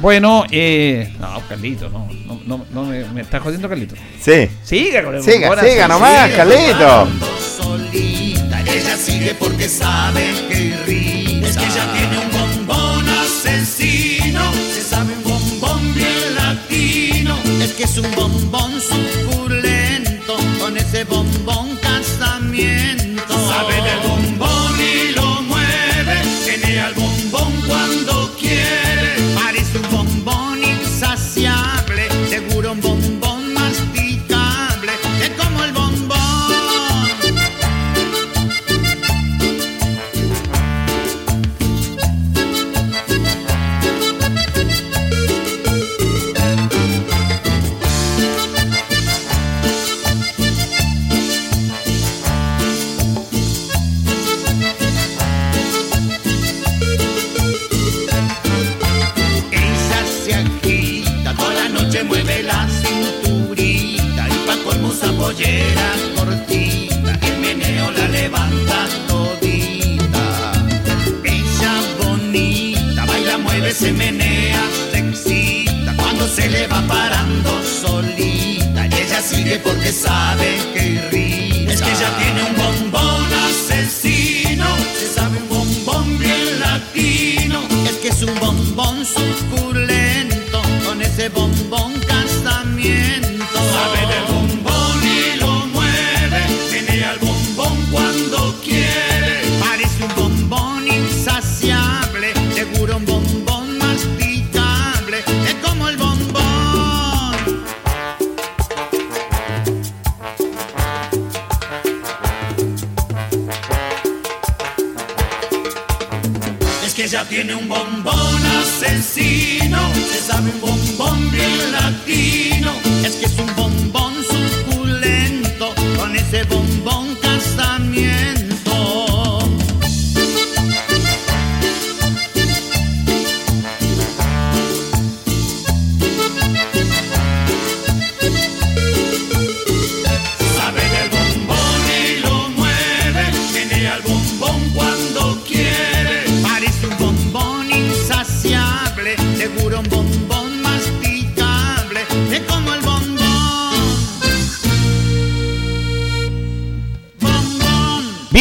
Bueno, eh, no, Carlito, no, no, no, me, me, está jodiendo Carlito. Sí. Siga con el Siga, siga nomás, Carlito. ella sigue porque sabe que ríe. Es que ella tiene un bombón asesino, se sabe un bombón bien latino. Es que es un bombón suculento, con ese bombón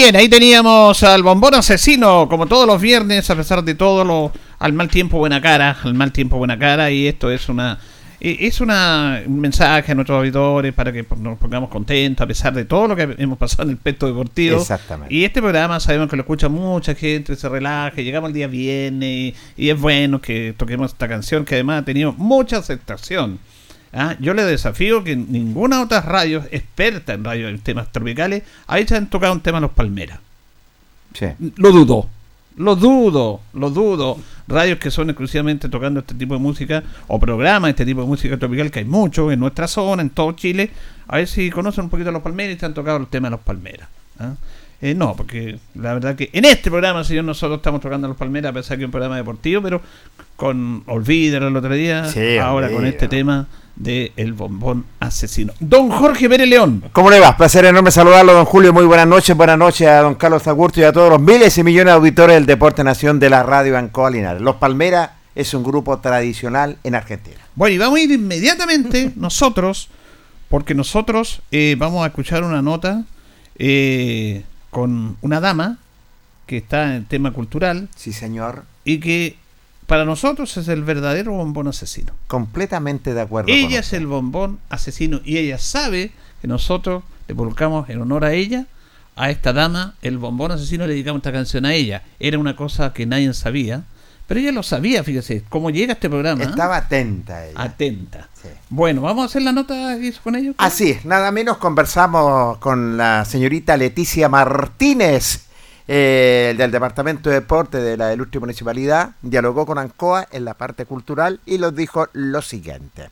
Bien, ahí teníamos al bombón asesino, como todos los viernes, a pesar de todo lo, al mal tiempo buena cara, al mal tiempo buena cara, y esto es una eh, es una, un mensaje a nuestros auditores para que nos pongamos contentos a pesar de todo lo que hemos pasado en el pesto deportivo. Exactamente. Y este programa sabemos que lo escucha mucha gente, se relaje, llegamos el día viernes y, y es bueno que toquemos esta canción que además ha tenido mucha aceptación. ¿Ah? Yo le desafío que ninguna otra radio experta en radio en temas tropicales hayan tocado un tema en los Palmeras. Sí. Lo dudo. Lo dudo, lo dudo. Radios que son exclusivamente tocando este tipo de música o programas este tipo de música tropical que hay mucho en nuestra zona, en todo Chile. A ver si conocen un poquito a los Palmeras y te han tocado los temas de los Palmeras. ¿ah? Eh, no, porque la verdad que en este programa, señor, nosotros estamos tocando a los Palmeras, a pesar que es un programa deportivo, pero con Olvídalo el otro día, Sí, ahora con este tema de El Bombón Asesino. Don Jorge Pérez León. ¿Cómo le va? Placer enorme saludarlo, don Julio. Muy buenas noches. Buenas noches a don Carlos Agurto y a todos los miles y millones de auditores del Deporte Nación de la radio Ancoa Linares. Los Palmeras es un grupo tradicional en Argentina. Bueno, y vamos a ir inmediatamente nosotros, porque nosotros eh, vamos a escuchar una nota eh, con una dama que está en el tema cultural Sí, señor. y que para nosotros es el verdadero bombón asesino. Completamente de acuerdo. con Ella es usted. el bombón asesino y ella sabe que nosotros le colocamos en honor a ella, a esta dama, el bombón asesino, le dedicamos esta canción a ella. Era una cosa que nadie sabía, pero ella lo sabía, fíjese, cómo llega este programa. ¿eh? Estaba atenta ella. atenta. Sí. Bueno, vamos a hacer la nota con ellos. Así es, nada menos conversamos con la señorita Leticia Martínez eh, del Departamento de Deporte de la Ilustre Municipalidad. Dialogó con Ancoa en la parte cultural y nos dijo lo siguiente.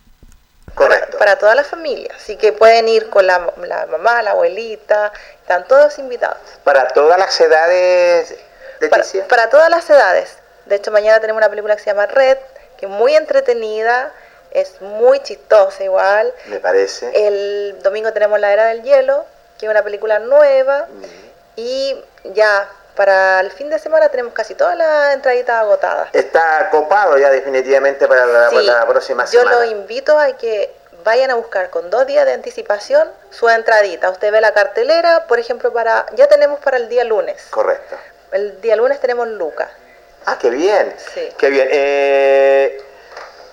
Correcto. Para toda la familia. Así que pueden ir con la, la mamá, la abuelita. Están todos invitados. Para todas las edades, Para, para todas las edades. De hecho, mañana tenemos una película que se llama Red, que es muy entretenida. Es muy chistosa igual. me parece. El domingo tenemos La Era del Hielo, que es una película nueva. Y ya para el fin de semana tenemos casi todas las entraditas agotadas. Está copado ya definitivamente para la, Sí, la próxima yo semana. lo invito a que vayan a buscar con dos días de anticipación su entradita. Usted ve la cartelera, por ejemplo, para ya tenemos para el día lunes. Correcto. El día lunes tenemos Lucas. Ah, qué bien. Sí. Qué bien. Eh,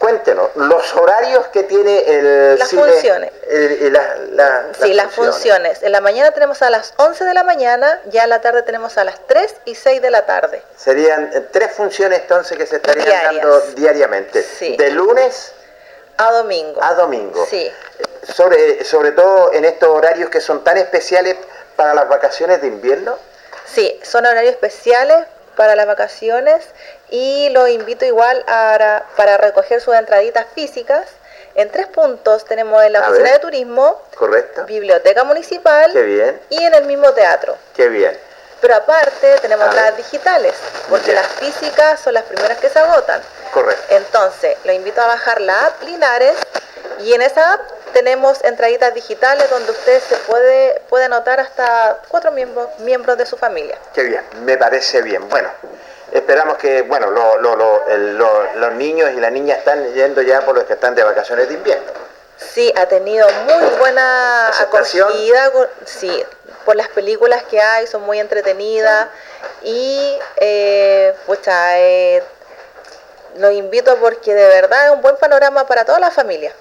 cuéntenos, los horarios que tiene el Las cine, funciones. el- el- la- la- Sí, las funciones. En la mañana tenemos a las 11 de la mañana, ya en la tarde tenemos a las 3 y 6 de la tarde. Serían eh, tres funciones entonces que se estarían Diarias. dando diariamente. Sí. De lunes A domingo. a domingo. Sí. Sobre, sobre todo en estos horarios que son tan especiales para las vacaciones de invierno. Sí, son horarios especiales para las vacaciones y los invito igual a, para recoger sus entraditas físicas. En tres puntos tenemos en la A oficina ver. de turismo, Correcto. biblioteca municipal Qué bien, y en el mismo teatro. qué bien. Pero aparte tenemos A ver. las digitales, porque las físicas son las primeras que se agotan. Correcto. Entonces, lo invito a bajar la app Linares y en esa app tenemos entraditas digitales donde usted se puede, puede anotar hasta cuatro miembros, miembros de su familia. Qué bien, me parece bien. Bueno, esperamos que, bueno, lo- lo- lo- los niños y las niñas están yendo ya por los que están de vacaciones de invierno. Sí, ha tenido muy buena ¿Aceptación? acogida, sí, por las películas que hay, son muy entretenidas y eh, pucha, eh, los invito porque de verdad es un buen panorama para toda la familia.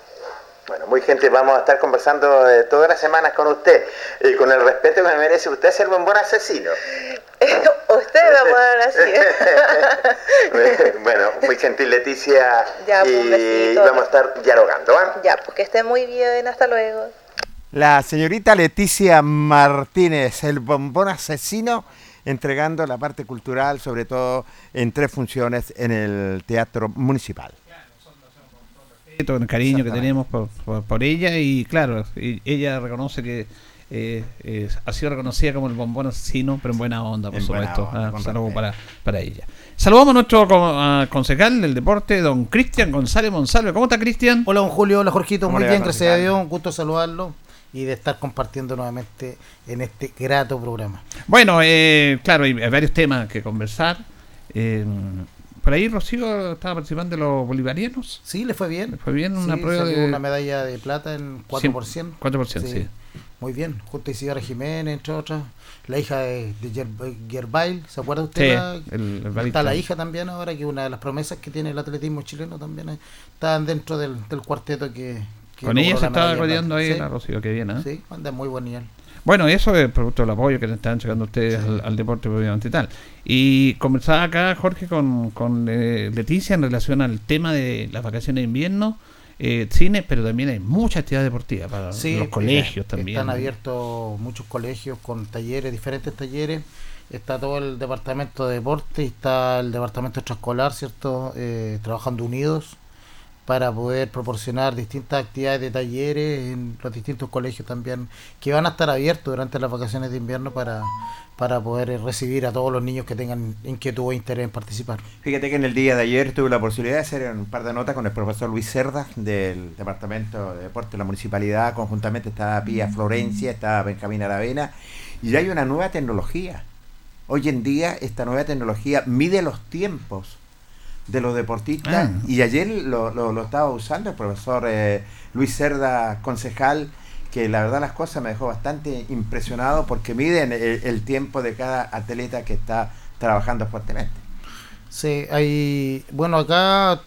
Bueno, muy gente, vamos a estar conversando eh, todas las semanas con usted y con el respeto que me merece usted ser un buen asesino. Usted va a poder así. bueno, muy gentil Leticia Ya, pues, un y besito. vamos a estar dialogando. ¿va? ya, pues que esté muy bien, hasta luego. La señorita Leticia Martínez, el bombón asesino, entregando la parte cultural, sobre todo en tres funciones en el Teatro Municipal. Todo el cariño que tenemos por, por- por ella y claro, y- ella reconoce que eh, eh, ha sido reconocida como el bombón asesino, pero en buena onda, por En supuesto. onda, Ah, respeto. para, para ella. Saludamos a nuestro co- concejal del deporte, don Cristian González Monsalve. ¿Cómo está Cristian? Hola, don Julio. Hola, Jorgito. ¿Cómo Muy bien, gracias a? Dios. Un gusto saludarlo y de estar compartiendo nuevamente en este grato programa. Bueno, eh, claro, hay, hay varios temas que conversar. Eh, por ahí Rocío estaba participando de los bolivarianos. Sí, le fue bien. Fue bien una Sí, prueba de una medalla de plata en 4%. 4%, sí. muy bien. Justo Isidora Jiménez, entre otras. La hija de, de Ger- Gerbail, ¿se acuerda usted? Sí, la- el- el está la hija también ahora, que una de las promesas que tiene el atletismo chileno también eh, están dentro del, del cuarteto que... que Con ella se estaba rodeando ahí la Rocío, que bien, ¿eh? Sí, sí, anda muy buen nivel. Bueno, eso es producto del apoyo que le están llegando ustedes al, al deporte obviamente y tal. Y conversaba acá, Jorge, con, con eh, Leticia en relación al tema de las vacaciones de invierno, eh, cine, pero también hay mucha actividad deportiva para Sí, los colegios están también. Están abiertos muchos colegios con talleres, diferentes talleres. Está todo el departamento de deporte y está el departamento extraescolar, ¿cierto? Eh, trabajando unidos para poder proporcionar distintas actividades de talleres en los distintos colegios también que van a estar abiertos durante las vacaciones de invierno para, para poder eh, recibir a todos los niños que tengan inquietud o interés en participar. Fíjate que en el día de ayer tuve la posibilidad de hacer un par de notas con el profesor Luis Cerda del Departamento de Deporte de la Municipalidad. Conjuntamente estaba Pía Florencia, estaba Benjamín Aravena. Y hay una nueva tecnología. Hoy en día esta nueva tecnología mide los tiempos de los deportistas. Ah. Y ayer lo, lo- lo estaba usando el profesor eh, Luis Cerda, concejal, que la verdad las cosas me dejó bastante impresionado porque miden el, el tiempo de cada atleta que está trabajando fuertemente. Sí, hay, bueno, acá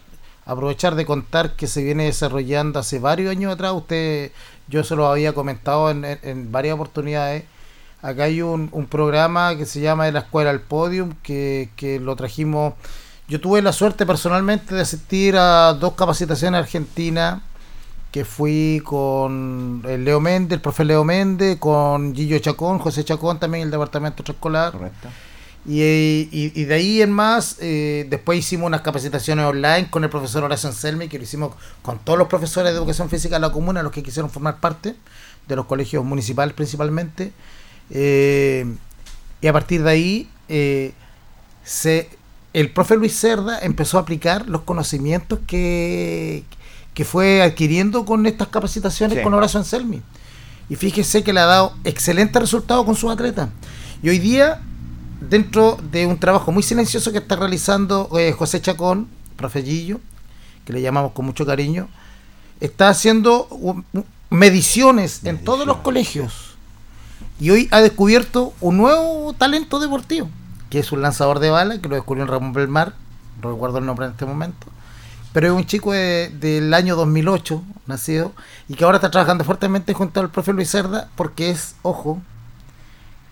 aprovechar de contar que se viene desarrollando hace varios años atrás, usted, yo se lo había comentado en, en- en varias oportunidades, acá hay un, un programa que se llama de la Escuela al Podium, que, que lo trajimos, yo tuve la suerte personalmente de asistir a dos capacitaciones argentinas, que fui con el Leo Méndez, el profe Leo Méndez, con Gillo Chacón, José Chacón también, el departamento escolar. ¿Correcto? Y, y- y de ahí en más, eh, después hicimos unas capacitaciones online con el profesor Horacio Anselmi, que lo hicimos con todos los profesores de educación física de la comuna, los que quisieron formar parte, de los colegios municipales principalmente. Eh, y a partir de ahí, eh, se, el profe Luis Cerda empezó a aplicar los conocimientos que, que fue adquiriendo con estas capacitaciones Sí. con Horacio Anselmi. Y fíjese que le ha dado excelentes resultados con sus atletas. Y hoy día, dentro de un trabajo muy silencioso que está realizando eh, José Chacón, profe Gillo, que le llamamos con mucho cariño, está haciendo mediciones en todos los colegios. Y hoy ha descubierto un nuevo talento deportivo, que es un lanzador de bala, que lo descubrió en Ramón Belmar, no recuerdo el nombre en este momento, pero es un chico de- del año 2008, nacido, y que ahora está trabajando fuertemente junto al profe Luis Cerda, porque es, ojo,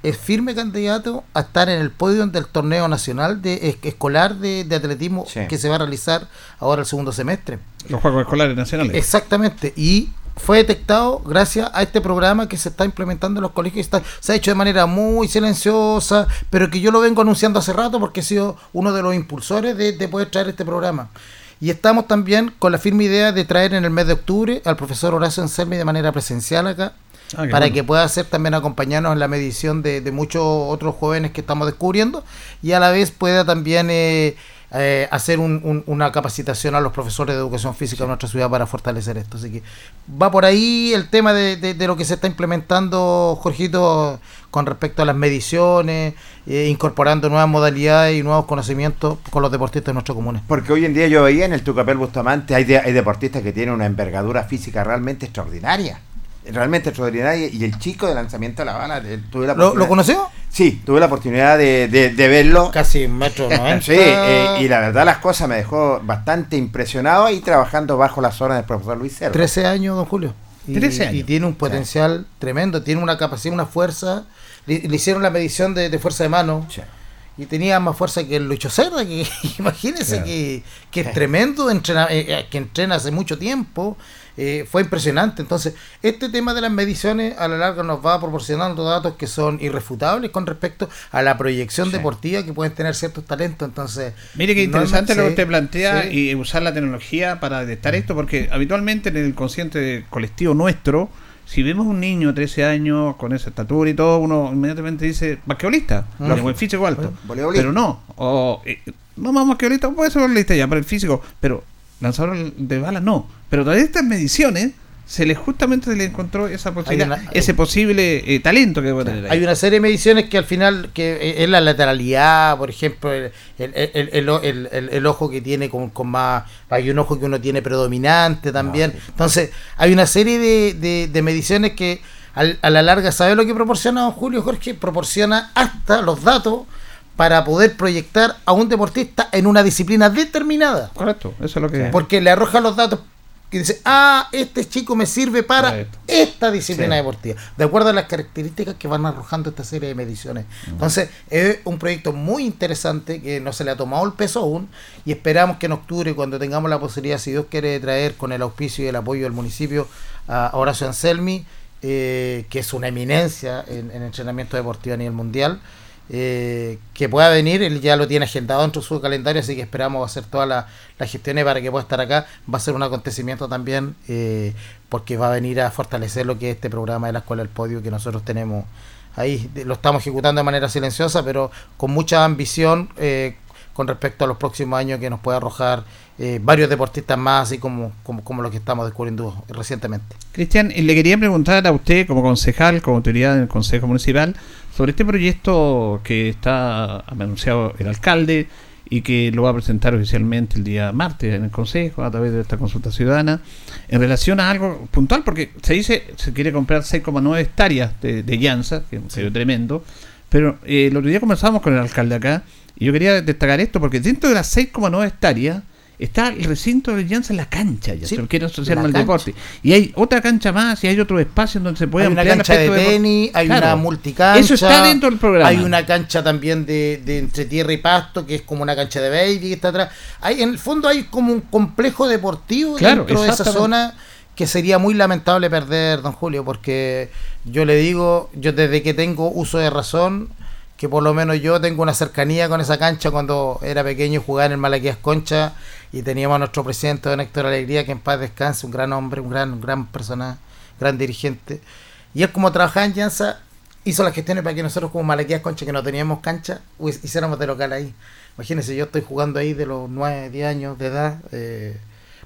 es firme candidato a estar en el podio del torneo nacional de es- escolar de, de atletismo Sí. que se va a realizar ahora el segundo semestre. Los Juegos Escolares Nacionales. Exactamente, y fue detectado gracias a este programa que se está implementando en los colegios. y está- se ha hecho de manera muy silenciosa, pero que yo lo vengo anunciando hace rato porque he sido uno de los impulsores de, de poder traer este programa. Y estamos también con la firme idea de traer en el mes de octubre al profesor Horacio Anselmi de manera presencial acá, Ah, para bueno. que pueda hacer también acompañarnos en la medición de, de muchos otros jóvenes que estamos descubriendo y a la vez pueda también eh, eh, hacer un- un- una capacitación a los profesores de educación física de nuestra ciudad para fortalecer esto. Así que va por ahí el tema de, de- de lo que se está implementando, Jorgito, con respecto a las mediciones, eh, incorporando nuevas modalidades y nuevos conocimientos con los deportistas de nuestra comuna. Porque hoy en día yo veía en el Tucapel Bustamante, hay, de- hay deportistas que tienen una envergadura física realmente extraordinaria. Realmente extraordinaria. Y el chico de lanzamiento de la bala, tuve la ¿Lo, oportunidad- lo conoció? Sí, tuve la oportunididad de, de- de verlo. Casi un metro noventa. Sí, eh, y la verdad las cosas me dejó bastante impresionado y trabajando bajo las órdenes del profesor Luis Cerro. 13 años, don Julio. Y, 13 años. y tiene un potencial tremendo, tiene una capacidad, una fuerza. Le, le hicieron la medición de, de fuerza de mano Sí. y tenía más fuerza que el Lucho Cerda, que imagínense Claro. que, que es tremendo, entrena, eh, eh, que entrena hace mucho tiempo. Eh, fue impresionante. Entonces, este tema de las mediciones a la larga nos va proporcionando datos que son irrefutables con respecto a la proyección Sí. deportiva que pueden tener ciertos talentos. Entonces, Mire qué no- interesante lo que usted plantea sí. y usar la tecnología para detectar esto, porque habitualmente en el consciente colectivo nuestro, si vemos un niño de 13 años con esa estatura y todo, uno inmediatamente dice basquetbolista, Mm. buen físico alto. Pero no, o, eh, no más basquetbolista, puede ser voleibolista ya, para el físico, pero lanzador de balas no. Pero todas estas mediciones se le justamente se le encontró esa posibilidad, una- ese posible eh, talento que puede tener ahí. Hay una serie de mediciones que al final, que eh, es la lateralidad, por ejemplo, el, el, el- el- ojo que tiene con, con más, hay un ojo que uno tiene predominante también. Ah, sí. Entonces, hay una serie de, de- de mediciones que al- a la larga, ¿sabe lo que proporciona don Julio Jorge? Proporciona hasta los datos para poder proyectar a un deportista en una disciplina determinada. Correcto, eso es lo que. Porque le arroja los datos y dice, ah, este chico me sirve para esta disciplina Sí. deportiva, de acuerdo a las características que van arrojando esta serie de mediciones. Entonces, es un proyecto muy interesante que no se le ha tomado el peso aún y esperamos que en octubre, cuando tengamos la posibilidad, si Dios quiere, de traer con el auspicio y el apoyo del municipio a a Horacio Anselmi, eh, que es una eminencia en, en entrenamiento deportivo a nivel mundial, eh, que pueda venir, él ya lo tiene agendado dentro de su calendario, así que esperamos hacer todas la- las gestiones para que pueda estar acá. Va a ser un acontecimiento también, eh, porque va a venir a fortalecer lo que es este programa de la Escuela del Podio que nosotros tenemos ahí. Lo estamos ejecutando de manera silenciosa, pero con mucha ambición eh, con respecto a los próximos años que nos puede arrojar eh, varios deportistas más, así como, como, como los que estamos descubriendo recientemente. Cristian, le quería preguntar a usted, como concejal, como autoridad del Consejo Municipal, sobre este proyecto que está anunciado el alcalde y que lo va a presentar oficialmente el día martes en el Consejo a través de esta consulta ciudadana, en relación a algo puntual, porque se dice se quiere comprar 6,9 hectáreas de, de llanza, que es un sello tremendo, pero eh, el otro día conversábamos con el alcalde acá y yo quería destacar esto porque dentro de las 6,9 hectáreas está el recinto de Llanza en la cancha, ya Sí, se lo quiere asociar al deporte. Y hay otra cancha más y hay otro espacio en donde se puede hay una ampliar cancha de tenis, hay Claro. una multicancha. Eso está dentro del programa. Hay una cancha también de, de entre tierra y pasto, que es como una cancha de baby que está atrás. Hay, en el fondo hay como un complejo deportivo Claro, dentro de esa zona que sería muy lamentable perder, don Julio, porque yo le digo, yo desde que tengo uso de razón, que por lo menos yo tengo una cercanía con esa cancha cuando era pequeño jugaba en el Malaquías Concha y teníamos a nuestro presidente don Héctor Alegría, que en paz descanse, un gran hombre, un gran, un gran personaje, gran dirigente. Y él como trabajaba en Llanza, hizo las gestiones para que nosotros como Malaquías Concha, que no teníamos cancha, hiciéramos de local ahí. Imagínense, yo estoy jugando ahí de los 9, 10 años de edad. eh,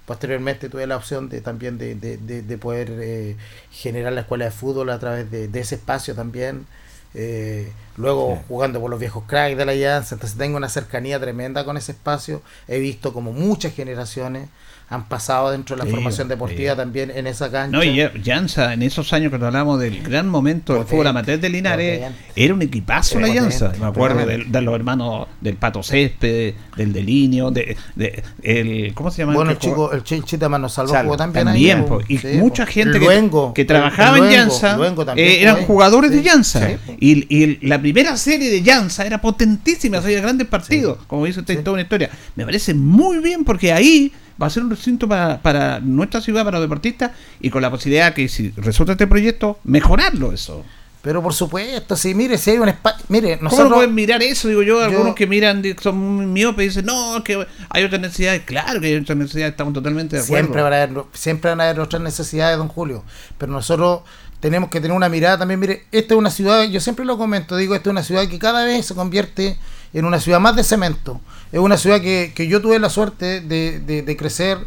posteriormente tuve la opción de también de, de- de- de poder eh, generar la escuela de fútbol a través de ese espacio también. Eh, luego jugando por los viejos cracks de la Llanza, entonces tengo una cercanía tremenda con ese espacio. He visto como muchas generaciones han pasado dentro de la Sí, formación deportiva sí. también en esa cancha. No, y ya- Llanza, en esos años cuando hablamos del gran momento del fútbol amateur de Linares, potente. era un equipazo la Llanza. Me acuerdo de, de los hermanos del Pato Césped, del Delinio, de, de- el, ¿cómo se llama? Bueno, que el chico, el Ch- Chita Mano Salvo jugó también, También, ahí, po, y Sí, mucha po. gente Luengo, que, que trabajaba en Llanza Luengo eh, eran jugadores de Llanza. y, y la primera serie de Llanza era potentísima, hacía grandes partidos, como dice usted, toda una historia. Me parece muy bien porque ahí va a ser un recinto para, para nuestra ciudad, para los deportistas, y con la posibilidad que si resulta este proyecto, mejorarlo eso. Pero por supuesto, sí, mire, si hay un espacio. Mire, ¿Cómo no nosotros. pueden mirar eso? Digo yo, algunos Yo- que miran son muy miopes y dicen, no, que hay otras necesidades. Claro que hay otras necesidades, estamos totalmente de acuerdo. Siempre van, a haber, siempre van a haber otras necesidades, don Julio. Pero nosotros tenemos que tener una mirada también. Mire, esta es una ciudad, yo siempre lo comento, digo, esta es una ciudad que cada vez se convierte en una ciudad más de cemento. Es una ciudad que, que yo tuve la suerte de, de- de crecer.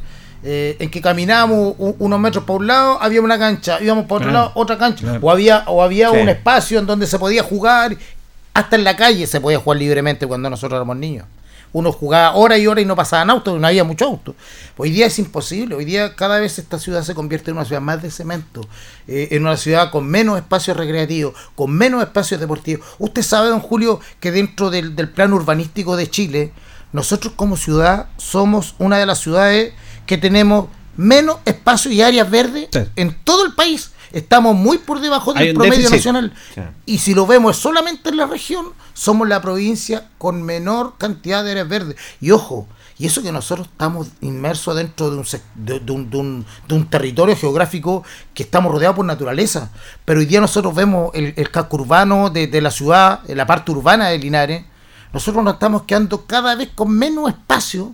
eh, en que caminábamos unos metros para un lado, había una cancha, íbamos para otro Claro, lado, otra cancha, claro. o había, o había Sí. un espacio en donde se podía jugar, hasta en la calle se podía jugar libremente cuando nosotros éramos niños. Uno jugaba horas y horas y no pasaban autos, no había mucho auto. Hoy día es imposible, hoy día cada vez esta ciudad se convierte en una ciudad más de cemento, eh, en una ciudad con menos espacios recreativos, con menos espacios deportivos. Usted sabe, don Julio, que dentro del, del plan urbanístico de Chile, nosotros como ciudad somos una de las ciudades que tenemos menos espacios y áreas verdes Sí. en todo el país. Estamos muy por debajo del promedio déficit. nacional. Sí. Y si lo vemos solamente en la región, somos la provincia con menor cantidad de áreas verdes. Y ojo, y eso que nosotros estamos inmersos dentro de un, de, de un, de un- de un territorio geográfico que estamos rodeados por naturaleza. Pero hoy día nosotros vemos el, el casco urbano de, de la ciudad, la parte urbana de Linares. Nosotros nos estamos quedando cada vez con menos espacio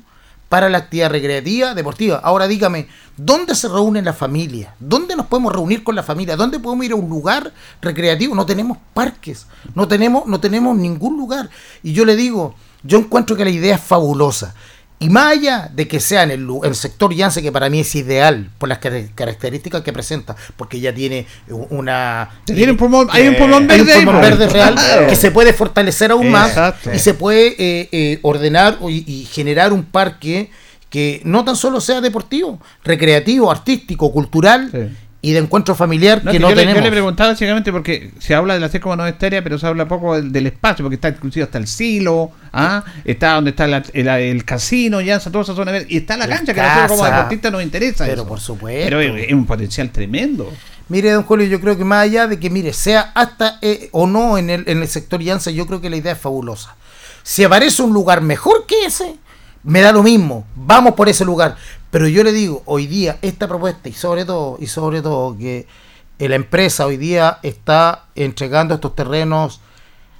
para la actividad recreativa, deportiva. Ahora dígame, ¿dónde se reúne la familia? ¿Dónde nos podemos reunir con la familia? ¿Dónde podemos ir a un lugar recreativo? No tenemos parques, no tenemos, no tenemos ningún lugar. Y yo le digo, yo encuentro que la idea es fabulosa. Y más allá de que sea en el, sector Yance, que para mí es ideal por las car- características que presenta, porque ya tiene una... Tiene un pulmón- hay un Eh, pulmón hay un verde pulmón verde real Claro. que se puede fortalecer aún más Exacto. y se puede eh, eh, ordenar y, y generar un parque que no tan solo sea deportivo, recreativo, artístico, cultural Sí. Y de encuentro familiar No, que que no yo, le, yo tenemos. le preguntaba básicamente porque se habla de la C como no estérea, pero se habla poco del, del espacio, porque está inclusive hasta el silo, ¿ah? está donde está la- el, el casino, ya, toda esa zona y está la La cancha, que a nosotros como casa. deportistas nos interesa. Pero eso. por supuesto. Pero es, es un potencial tremendo. Mire, don Julio, yo creo que más allá de que, mire, sea hasta eh, o no en el, en el sector Llanza, yo creo que la idea es fabulosa. Si aparece un lugar mejor que ese, me da lo mismo. Vamos por ese lugar. Pero yo le digo, hoy día, esta propuesta, y sobre todo, y sobre todo, que eh, la empresa hoy día está entregando estos terrenos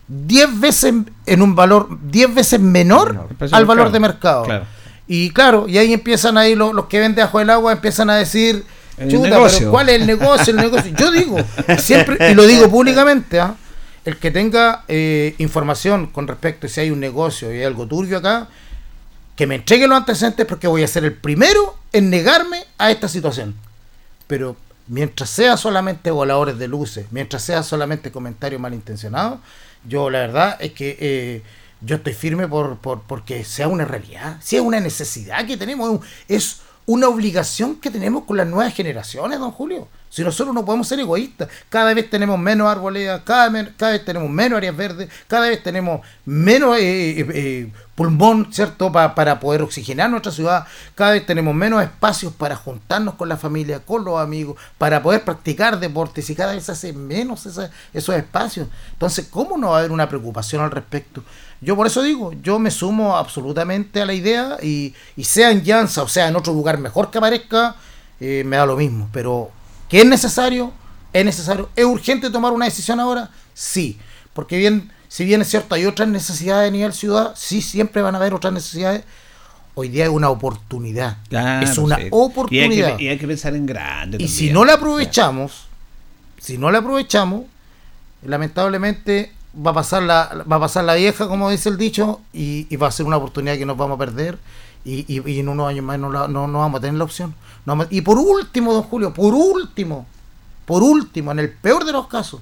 10 veces en un valor 10 veces menor El al valor de mercado. Claro. Y claro, y ahí empiezan ahí los, los que venden ajo del agua, empiezan a decir, El chuta, pero ¿cuál es el negocio? El negocio. Yo digo, siempre, y lo digo públicamente, ¿ah? el que tenga eh, información con respecto a si hay un negocio y hay algo turbio acá, que me entregue los antecedentes porque voy a ser el primero en negarme a esta situación. Pero mientras sea solamente voladores de luces, mientras sea solamente comentarios malintencionados, yo la verdad es que eh, yo estoy firme por, por porque sea una realidad, sea una necesidad que tenemos, es una obligación que tenemos con las nuevas generaciones, don Julio. Si nosotros no podemos ser egoístas, cada vez tenemos menos arboledas, cada, cada vez tenemos menos áreas verdes, cada vez tenemos menos eh, eh, eh, pulmón, ¿cierto? Pa- para poder oxigenar nuestra ciudad, cada vez tenemos menos espacios para juntarnos con la familia, con los amigos, para poder practicar deportes y cada vez se hace menos esos espacios. Entonces, ¿cómo no va a haber una preocupación al respecto? Yo por eso digo, yo me sumo absolutamente a la idea y, y sea en Llanza o sea en otro lugar mejor que aparezca, me da lo mismo. Pero que es necesario, es necesario, es urgente tomar una decisión ahora, sí. Porque bien, si bien es cierto, hay otras necesidades a nivel ciudad, sí, siempre van a haber otras necesidades. Hoy día es una oportunidad. Claro, es una sí. oportunidad. Y hay, que, y hay que pensar en grande. Y si no la aprovechamos, si no la aprovechamos, lamentablemente va a pasar la, va a pasar la vieja, como dice el dicho, y, y va a ser una oportunidad que nos vamos a perder. Y, y- y en unos años más no, la- no, no vamos a tener la opción. No vamos- y por último, don Julio, por último, por último, en el peor de los casos,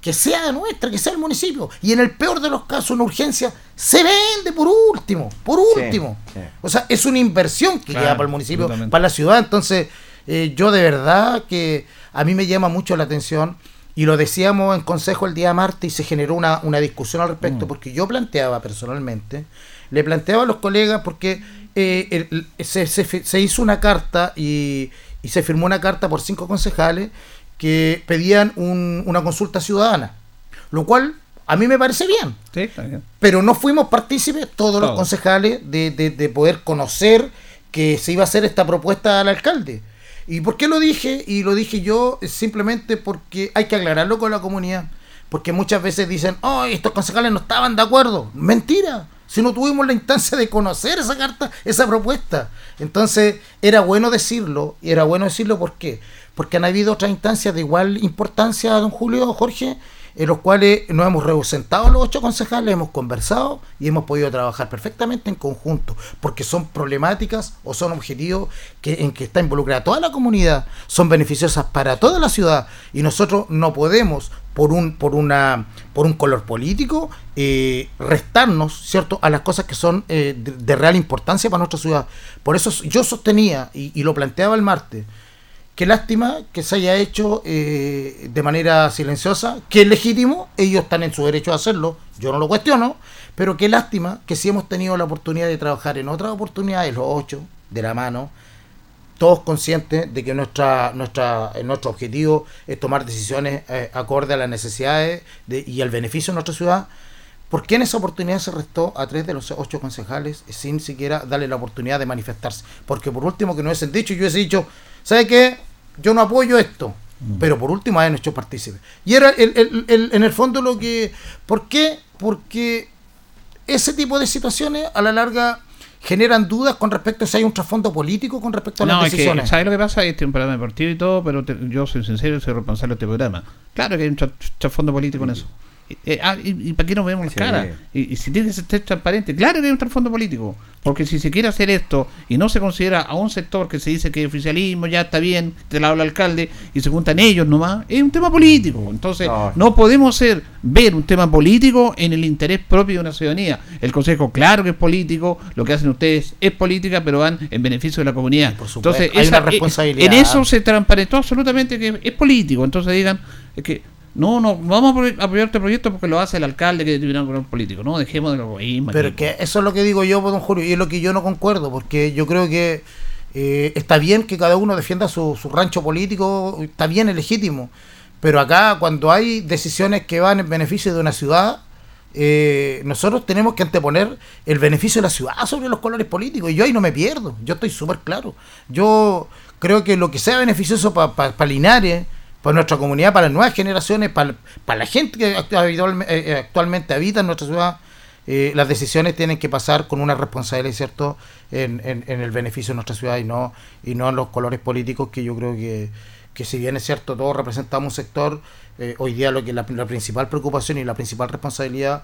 que sea nuestra, que sea el municipio. Y en el peor de los casos, una urgencia, se vende por último, por último. sí. O sea, es una inversión que Claro, queda para el municipio, para la ciudad. Entonces, eh, yo de verdad que a mí me llama mucho la atención. Y lo decíamos en consejo el día martes y se generó una, una discusión al Mm. respecto, porque yo planteaba personalmente, le planteaba a los colegas, porque eh, el- se, se hizo una carta y, y se firmó una carta por cinco concejales que pedían un- una consulta ciudadana, lo cual a mí me parece bien Sí, está bien. pero no fuimos partícipes todos los concejales de, de- de poder conocer que se iba a hacer esta propuesta al alcalde. ¿Y por qué lo dije? Y lo dije yo simplemente porque hay que aclararlo con la comunidad. Porque muchas veces dicen, oh, estos concejales no estaban de acuerdo. Mentira. Si no tuvimos la instancia de conocer esa carta, esa propuesta. Entonces, era bueno decirlo. Y era bueno decirlo ¿por qué? Porque han habido otras instancias de igual importancia, don Julio, Jorge, en los cuales nos hemos representado los ocho concejales, hemos conversado y hemos podido trabajar perfectamente en conjunto, porque son problemáticas o son objetivos que, en que está involucrada toda la comunidad, son beneficiosas para toda la ciudad y nosotros no podemos por un por una por un color político eh, restarnos cierto a las cosas que son eh, de, de real importancia para nuestra ciudad. Por eso yo sostenía y, lo planteaba el martes Qué lástima que se haya hecho eh, de manera silenciosa, que es legítimo, ellos están en su derecho a hacerlo, yo no lo cuestiono, pero qué lástima que si hemos tenido la oportunidad de trabajar en otras oportunidades, los ocho, de la mano, todos conscientes de que nuestra, nuestra, eh, nuestro objetivo es tomar decisiones eh, acorde a las necesidades de- y al beneficio de nuestra ciudad, ¿Por qué en esa oportunidad se restó a tres de los ocho concejales sin siquiera darle la oportunidad de manifestarse? Porque por último que no hubiesen dicho, yo hubiese dicho, ¿sabe qué? Yo no apoyo esto. Pero por último hayan hecho partícipe. Y era el, el- el- en el fondo lo que... ¿Por qué? Porque ese tipo de situaciones a la larga generan dudas con respecto a si hay un trasfondo político con respecto a No, las es que, decisiones. ¿sabes lo que pasa? Este es un programa deportivo y todo, pero te- yo soy sincero y soy responsable de este programa. Claro que hay un tra- trasfondo político en eso. Eh, ah, y, para qué nos vemos las Sí. caras? Y, y si tiene que ser transparente, claro que hay un trasfondo político. Porque si se quiere hacer esto y no se considera a un sector que se dice que oficialismo ya está bien, te lo habla el alcalde y se juntan ellos nomás, es un tema político. Entonces, No. no podemos ser, ver un tema político en el interés propio de una ciudadanía. El Consejo, claro que es político, lo que hacen ustedes es política, pero van en beneficio de la comunidad. por supuesto, Entonces, hay esa- una responsabilidad. En eso se transparentó absolutamente que es político. Entonces digan, es que no, no, vamos a apoy- apoyar este proyecto porque lo hace el alcalde que con un político. No, dejemos de egoísmo. Pero aquí. que eso es lo que digo yo, don Julio, y es lo que yo no concuerdo, porque yo creo que eh, está bien que cada uno defienda su, su rancho político, está bien, es legítimo, pero acá cuando hay decisiones que van en beneficio de una ciudad, eh, nosotros tenemos que anteponer el beneficio de la ciudad sobre los colores políticos, y yo ahí no me pierdo, yo estoy súper claro. Yo creo que lo que sea beneficioso para Linares, para nuestra comunidad, para las nuevas generaciones, para, para la gente que actu- habitualme- eh, eh, actualmente habita en nuestra ciudad, eh, las decisiones tienen que pasar con una responsabilidad, ¿cierto?, en, en- en el beneficio de nuestra ciudad y no, y no en los colores políticos que yo creo que, que si bien es cierto, todos representamos un sector, hoy día lo que la, principal preocupación y la principal responsabilidad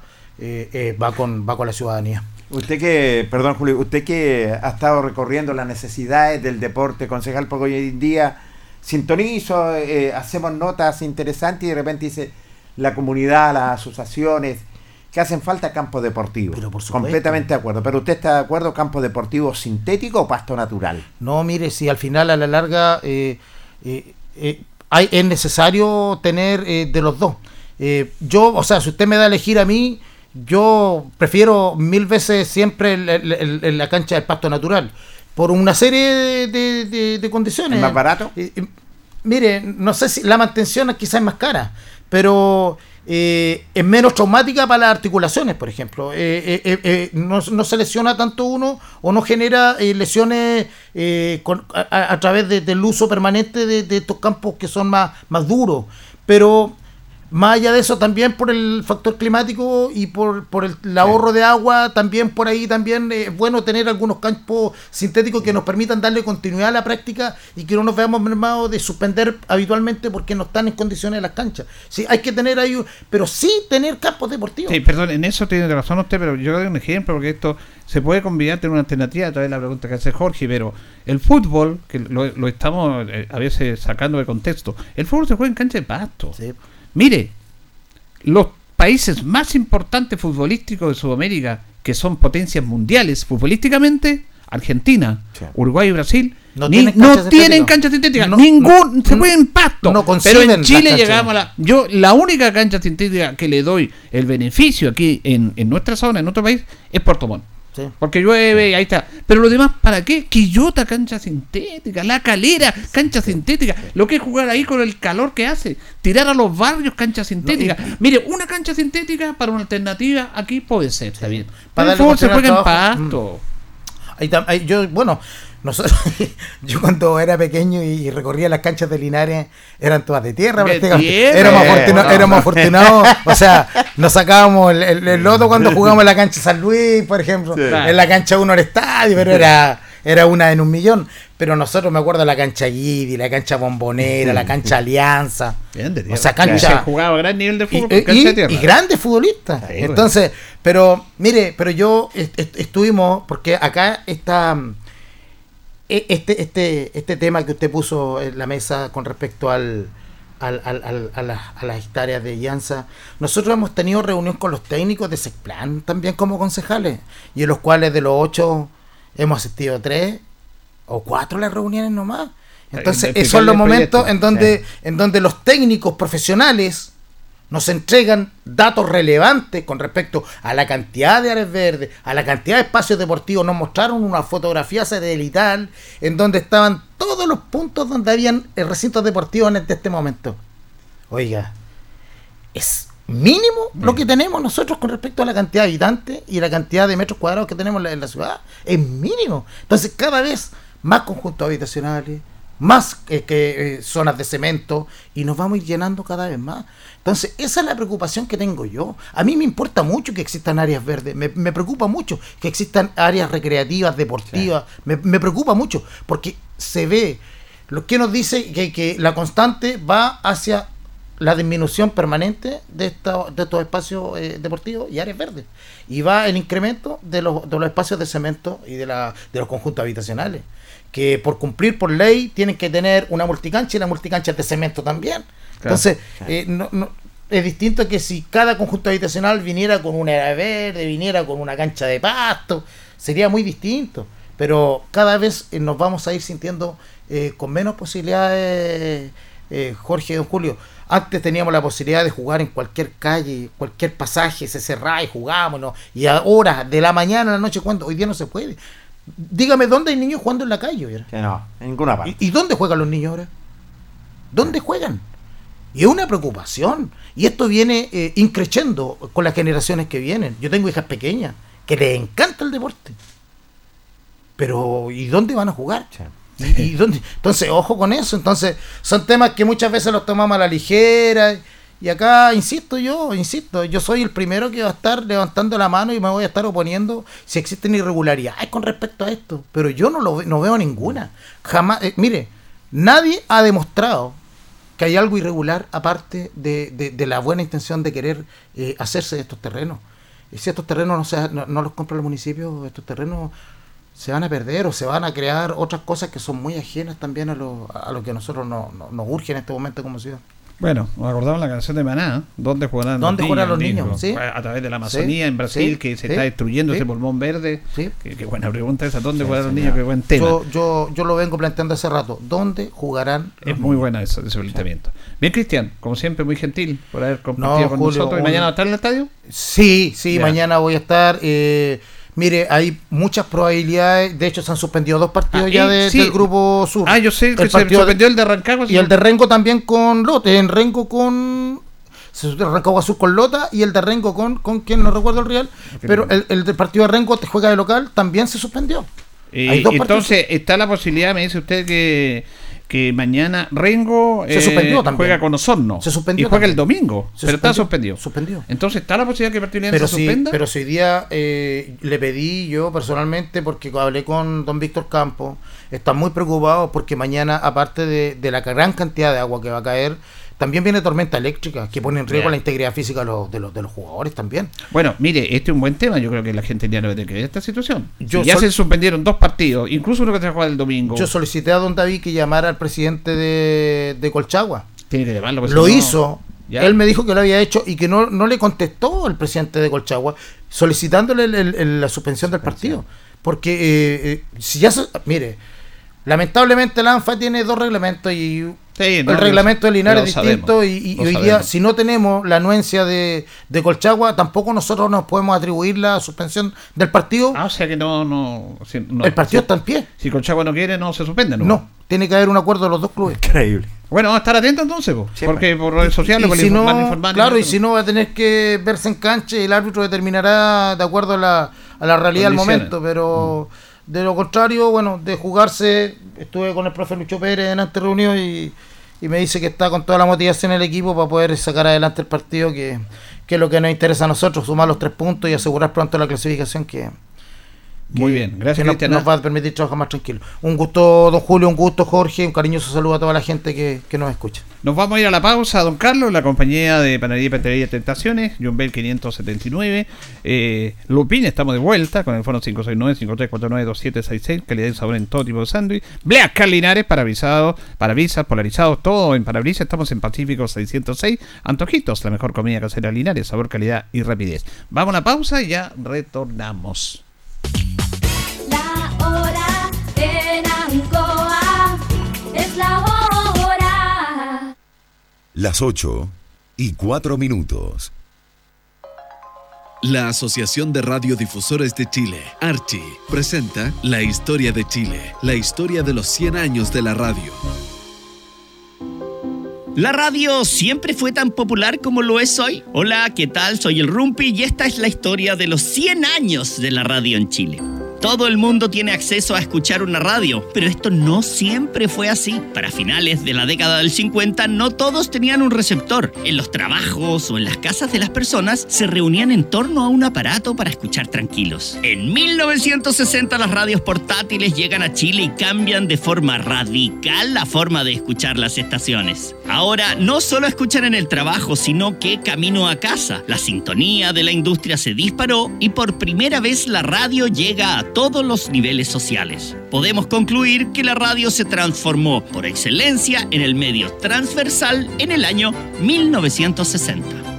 va, con, va con la ciudadanía. Usted que, perdón Julio, usted que ha estado recorriendo las necesidades del deporte, concejal, porque hoy en día sintonizo, eh, hacemos notas interesantes y de repente dice la comunidad, las asociaciones, que hacen falta campos deportivos. Pero por supuesto. Completamente de acuerdo. Pero usted está de acuerdo, campo deportivo sintético o pasto natural. No, mire, si al final a la larga eh, eh, eh, hay, es necesario tener eh, de los dos. Yo, o sea, si usted me da a elegir a mí, yo prefiero mil veces siempre el- el- el- el- la cancha del pasto natural. Por una serie de, de- de condiciones. ¿Es más barato? Eh, eh, mire, no sé si la mantención quizás es más cara, pero eh, es menos traumática para las articulaciones, por ejemplo. No, no se lesiona tanto uno o no genera lesiones con- a, a- través de- del uso permanente de, de estos campos que son más, más duros. Pero más allá de eso, también por el factor climático y por, por el, el ahorro de agua, también por ahí también es bueno tener algunos campos sintéticos que nos permitan darle continuidad a la práctica y que no nos veamos mermados de suspender habitualmente porque no están en condiciones las canchas. Sí, hay que tener ahí, pero sí tener campos deportivos. Sí, perdón, en eso tiene razón usted, pero yo doy un ejemplo porque esto se puede combinar, tener una alternativa a través de la pregunta que hace Jorge, pero el fútbol, que lo, lo estamos eh, a veces sacando de contexto, el fútbol se juega en cancha de pasto. Sí. Mire, los países más importantes futbolísticos de Sudamérica, que son potencias mundiales futbolísticamente, Argentina, Sí. Uruguay y Brasil, No ni- tienen no canchas tienen sintéticas. No, Ningún, no, se no, en pasto. no pero en Chile llegamos a la. Yo, la única cancha sintética que le doy el beneficio aquí en, en nuestra zona, en nuestro país, es Puerto Montt. Sí. Porque llueve y ahí está. Pero lo demás, ¿para qué? Quillota, cancha sintética. La calera, cancha sintética. Lo que es jugar ahí con el calor que hace. Tirar a los barrios, cancha sintética. Mire, una cancha sintética para una alternativa aquí puede ser, está bien. Para el fútbol se juega en pasto. Ahí tam- ahí yo, bueno, nosotros, yo cuando era pequeño y recorría las canchas de Linares, eran todas de tierra. Prácticamente. Éramos, afortuna- no. éramos afortunados, o sea, nos sacábamos el, el- el loto cuando jugábamos en la cancha San Luis, por ejemplo. Sí. En la cancha uno era estadio, pero era, era una en un millón. Pero nosotros me acuerdo de la cancha Guidi, la cancha Bombonera, la cancha Alianza. Bien de O sea, cancha- Se jugaba a gran nivel de y, fútbol y- cancha de tierra. y grandes futbolistas. Entonces, pero mire, pero yo est- est- estuvimos, porque acá está este, este, este tema que usted puso en la mesa con respecto al, al- al- a, las, a las hectáreas de Llanza, nosotros hemos tenido reunión con los técnicos de Sexplan también como concejales, y en los cuales de los ocho hemos asistido tres o cuatro las reuniones nomás. Entonces, esos son los momentos en donde, en donde los técnicos profesionales nos entregan datos relevantes con respecto a la cantidad de áreas verdes, a la cantidad de espacios deportivos. Nos mostraron una fotografía satelital en donde estaban todos los puntos donde habían eh, recintos deportivos en este, momento. Oiga, es mínimo lo que tenemos nosotros con respecto a la cantidad de habitantes y la cantidad de metros cuadrados que tenemos en la ciudad. Es mínimo. Entonces, cada vez más conjuntos habitacionales, más eh, que eh, zonas de cemento y nos vamos a ir llenando cada vez más. Entonces, esa es la preocupación que tengo yo. A mí me importa mucho que existan áreas verdes, me, me preocupa mucho que existan áreas recreativas, deportivas, me, me preocupa mucho porque se ve lo que nos dice que, que la constante va hacia la disminución permanente de, esta- de estos espacios eh, deportivos y áreas verdes. Y va el incremento de los, de los espacios de cemento y de, la, de los conjuntos habitacionales. Que por cumplir por ley tienen que tener una multicancha y la multicancha es de cemento también. Entonces, eh, no- no- es distinto que si cada conjunto habitacional viniera con una área verde, viniera con una cancha de pasto, sería muy distinto. Pero cada vez eh, nos vamos a ir sintiendo eh, con menos posibilidades, eh, Jorge y Don Julio. Antes teníamos la posibilidad de jugar en cualquier calle, cualquier pasaje, se cerraba y jugábamos, ¿no? y ahora, de la mañana a la noche, cuando hoy día no se puede. Dígame, ¿dónde hay niños jugando en la calle? Que no, en ninguna parte. ¿Y, y dónde juegan los niños ahora? ¿Dónde juegan? Y es una preocupación. Y esto viene eh, increciendo con las generaciones que vienen. Yo tengo hijas pequeñas que les encanta el deporte. Pero ¿y dónde van a jugar? ¿Y, y dónde? Entonces, ojo con eso. Entonces, son temas que muchas veces los tomamos a la ligera. Y acá, insisto yo, insisto, yo soy el primero que va a estar levantando la mano y me voy a estar oponiendo si existen irregularidades con respecto a esto. Pero yo no, lo, no veo ninguna. Jamás, eh, mire, nadie ha demostrado que hay algo irregular aparte de, de- la buena intención de querer eh, hacerse de estos terrenos. Y si estos terrenos no, se, no, los compra el municipio, estos terrenos se van a perder o se van a crear otras cosas que son muy ajenas también a lo, a lo que nosotros no- no- nos urge en este momento como ciudad. Bueno, nos acordamos la canción de Maná, ¿dónde jugarán ¿Dónde jugarán los Nico? niños? Sí. A través de la Amazonía Sí, en Brasil, sí, que se está destruyendo ese pulmón verde. Qué, qué buena pregunta esa, ¿dónde jugarán los niños? Qué buen tema. Yo, yo, yo lo vengo planteando hace rato. ¿Dónde jugarán? Es muy buena eso, ese planteamiento. Bien, Cristian, como siempre, muy gentil por haber compartido No, con Julio, nosotros. ¿Y un- mañana va a estar en el estadio? Sí, sí, Ya. mañana voy a estar. eh, mire, hay muchas probabilidades. De hecho, se han suspendido dos partidos Ah, ya y- de- sí. del grupo sur. Ah, yo sé El se suspendió el de Rancagua. Y el de Rengo también con Lote. En Rengo con. Se Rancagua Sur con Lota y el de Rengo con. con quien no recuerdo el Real. Pero el, el del partido de Rengo te juega de local también se suspendió. Y- Hay dos entonces, está la posibilidad, me dice usted, que, que mañana Rengo Se suspendió también. juega con Osorno. Se suspendió Y juega el domingo, Se pero está suspendido. Suspendió. Entonces, ¿está la posibilidad que partido Pero se si, suspenda? pero si hoy día eh, le pedí yo personalmente, porque hablé con don Víctor Campos, está muy preocupado porque mañana, aparte de, de la gran cantidad de agua que va a caer, también viene tormenta eléctrica que pone en riesgo la integridad física de los, de los, de los jugadores también. Bueno, mire, este es un buen tema. Yo creo que la gente ya no debe que ver esta situación. Yo Si ya se suspendieron dos partidos, incluso uno que se juega el domingo. Yo solicité a don David que llamara al presidente de, de Colchagua. Tiene que llamarlo. pues, Lo no- hizo. Él me dijo que lo había hecho y que no, no le contestó el presidente de Colchagua solicitándole el- el- el- la suspensión del partido. Porque eh, eh, si ya se, mire, lamentablemente la ANFA tiene dos reglamentos y Sí, no, el reglamento de Linares es sabemos, distinto y, hoy día si no tenemos la anuencia de, de Colchagua tampoco nosotros nos podemos atribuir la suspensión del partido. Ah, o sea que no. no, si- no. el partido Si- está en pie. Si Colchagua no quiere, no se suspende. No. No, tiene que haber un acuerdo de los dos clubes. Increíble. Bueno, vamos a estar atentos entonces, po, porque por redes sociales, Y por si no, informar, informar, claro, y si no va a tener que verse en cancha y el árbitro determinará de acuerdo a la, a la realidad del momento, pero de lo contrario, bueno, de jugarse, estuve con el profe Lucho Pérez en ante reunión y, y me dice que está con toda la motivación el equipo para poder sacar adelante el partido, que, que es lo que nos interesa a nosotros, sumar los tres puntos y asegurar pronto la clasificación que, Muy bien, gracias, que nos, va a permitir trabajar más tranquilo. Un gusto, don Julio, un gusto, Jorge, un cariñoso saludo a toda la gente que, que nos escucha. Nos vamos a ir a la pausa, don Carlos, la compañía de Panadería y Pastelería Tentaciones, John Bell 579. Eh, Lupín, estamos de vuelta con el fono 569-5349-2766, calidad y sabor en todo tipo de sándwich. Bleas Carlinares, parabrisado, parabrisas, polarizados, todo en parabrisas. Estamos en Pacífico 606. Antojitos, la mejor comida casera Linares, sabor, calidad y rapidez. Vamos a la pausa y ya retornamos. Las 8 y 4 minutos. La Asociación de Radiodifusores de Chile, Archi, presenta La Historia de Chile, la historia de los 100 años de la radio. ¿La radio siempre fue tan popular como lo es hoy? Hola, ¿qué tal? Soy el Rumpi y esta es la historia de los 100 años de la radio en Chile. Todo el mundo tiene acceso a escuchar una radio, pero esto no siempre fue así. Para finales de la década del 50 no todos tenían un receptor. En los trabajos o en las casas de las personas se reunían en torno a un aparato para escuchar tranquilos. En 1960 las radios portátiles llegan a Chile y cambian de forma radical la forma de escuchar las estaciones. Ahora no solo escuchan en el trabajo, sino que camino a casa. La sintonía de la industria se disparó y por primera vez la radio llega a todos los niveles sociales. Podemos concluir que la radio se transformó por excelencia en el medio transversal en el año 1960.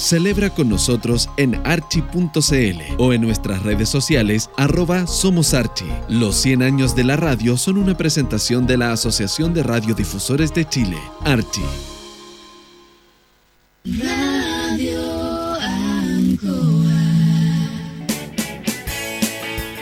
Celebra con nosotros en archi.cl o en nuestras redes sociales arroba Somos Archi. Los 100 años de la radio son una presentación de la Asociación de Radiodifusores de Chile, Archi.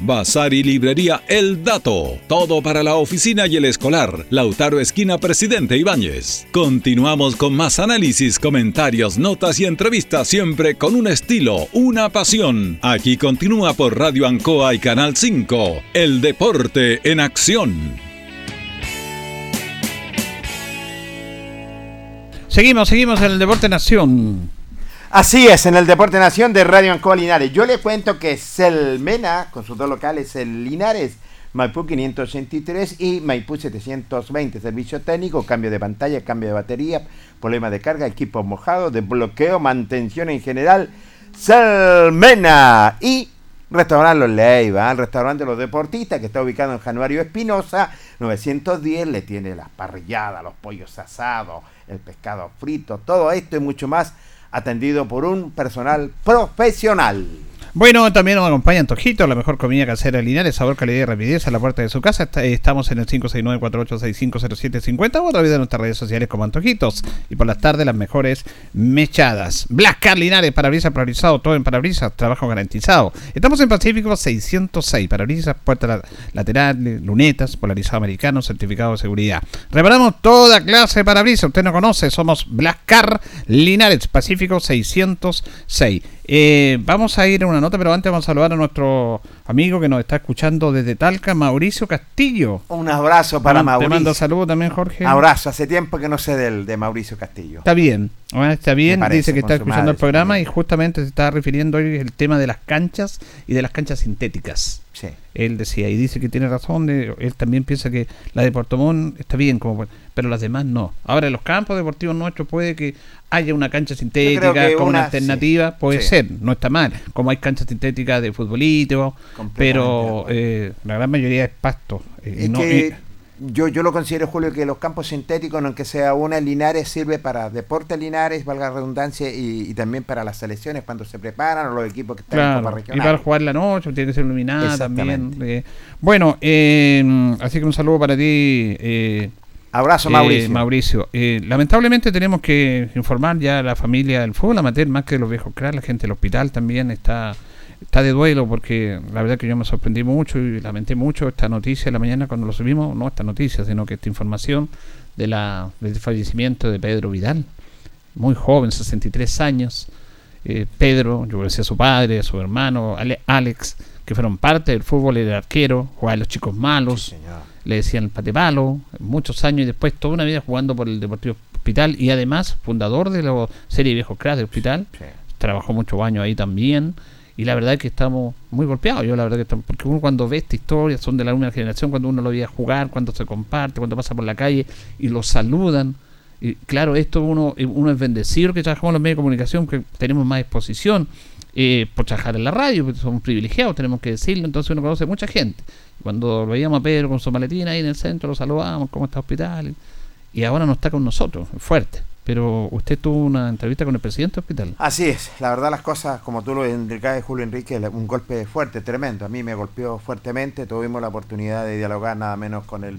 Bazar y librería El Dato. Todo para la oficina y el escolar. Lautaro Esquina Presidente Ibáñez. Continuamos con más análisis, comentarios, notas y entrevistas, siempre con un estilo, una pasión. Aquí continúa por Radio Ancoa y Canal 5. El deporte en acción. Seguimos, seguimos en el Deporte Nación. Así es, en el Deporte Nación de Radio Ancoa Linares. Yo le cuento que Selmena, con sus dos locales, el Linares, Maipú 583 y Maipú 720. Servicio técnico, cambio de pantalla, cambio de batería, problema de carga, equipo mojado, de bloqueo, mantención en general. Selmena y Restaurante Los el restaurante de los deportistas que está ubicado en Januario Espinosa, 910, le tiene las parrilladas, los pollos asados, el pescado frito, todo esto y mucho más atendido por un personal profesional. Bueno, también nos acompaña Antojito, la mejor comida casera de Linares, sabor, calidad y rapidez a la puerta de su casa. Estamos en el 569-4865-0750 o a través de nuestras redes sociales como Antojitos. Y por las tardes, las mejores mechadas. Black Car Linares, parabrisas polarizado, todo en parabrisas, trabajo garantizado. Estamos en Pacífico 606, parabrisas, puertas la- laterales, lunetas, polarizado americano, certificado de seguridad. Reparamos toda clase de parabrisas, usted no conoce, somos Black Car Linares, Pacífico 606. Eh, vamos a ir a una nota, pero antes vamos a saludar a nuestro amigo que nos está escuchando desde Talca, Mauricio Castillo. Un abrazo para Te Mauricio. mando saludos también, Jorge. Abrazo, hace tiempo que no sé del de Mauricio Castillo. Está bien, ah, está bien, parece, dice que está escuchando madre, el programa y justamente se está refiriendo hoy el tema de las canchas y de las canchas sintéticas. Sí. Él decía, y dice que tiene razón, él también piensa que la de Puerto Montt está bien, como, pero las demás no. Ahora, en los campos deportivos nuestros puede que haya una cancha sintética como una una- alternativa, sí, puede sí. ser, no está mal. Como hay canchas sintéticas de futbolito, pero eh, la gran mayoría es pasto. eh, Es no- que yo, yo lo considero, Julio, que los campos sintéticos, no que sea una en Linares, sirve para deportes Linares, valga la redundancia, y, y también para las selecciones cuando se preparan o los equipos que están en Claro, Copa y Regional. para jugar la noche tiene que ser iluminada también. Eh. bueno, eh, así que un saludo para ti. eh, Abrazo, eh, Mauricio. Mauricio. Eh, lamentablemente tenemos que informar ya a la familia del fútbol amateur, más que los viejos cracks, la gente del hospital también está está de duelo porque la verdad que yo me sorprendí mucho y lamenté mucho esta noticia en la mañana cuando lo subimos, no esta noticia, sino que esta información de la del fallecimiento de Pedro Vidal, muy joven, 63 años. Eh, Pedro, yo conocí a su padre, a su hermano, Ale- Alex, que fueron parte del fútbol, era arquero, jugaba en los chicos malos, le decían el patepalo, muchos años y después toda una vida jugando por el Deportivo Hospital y además fundador de la serie Viejos Cracks del Hospital, trabajó muchos años ahí también y la verdad es que estamos muy golpeados, yo la verdad que estamos, porque uno cuando ve esta historia, son de la misma generación, cuando uno lo veía jugar, cuando se comparte, cuando pasa por la calle y lo saludan, y claro, esto uno, uno es bendecido que trabajamos en los medios de comunicación, que tenemos más exposición eh, por trabajar en la radio, somos privilegiados, tenemos que decirlo, entonces uno conoce mucha gente. Cuando veíamos a Pedro con su maletina ahí en el centro, lo saludamos, ¿cómo está el hospital? Y ahora no está con nosotros, fuerte. Pero usted tuvo una entrevista con el presidente del hospital. Así es, la verdad las cosas, como tú lo indicabas, Julio Enrique, un golpe fuerte, tremendo. A mí me golpeó fuertemente, tuvimos la oportunidad de dialogar nada menos con el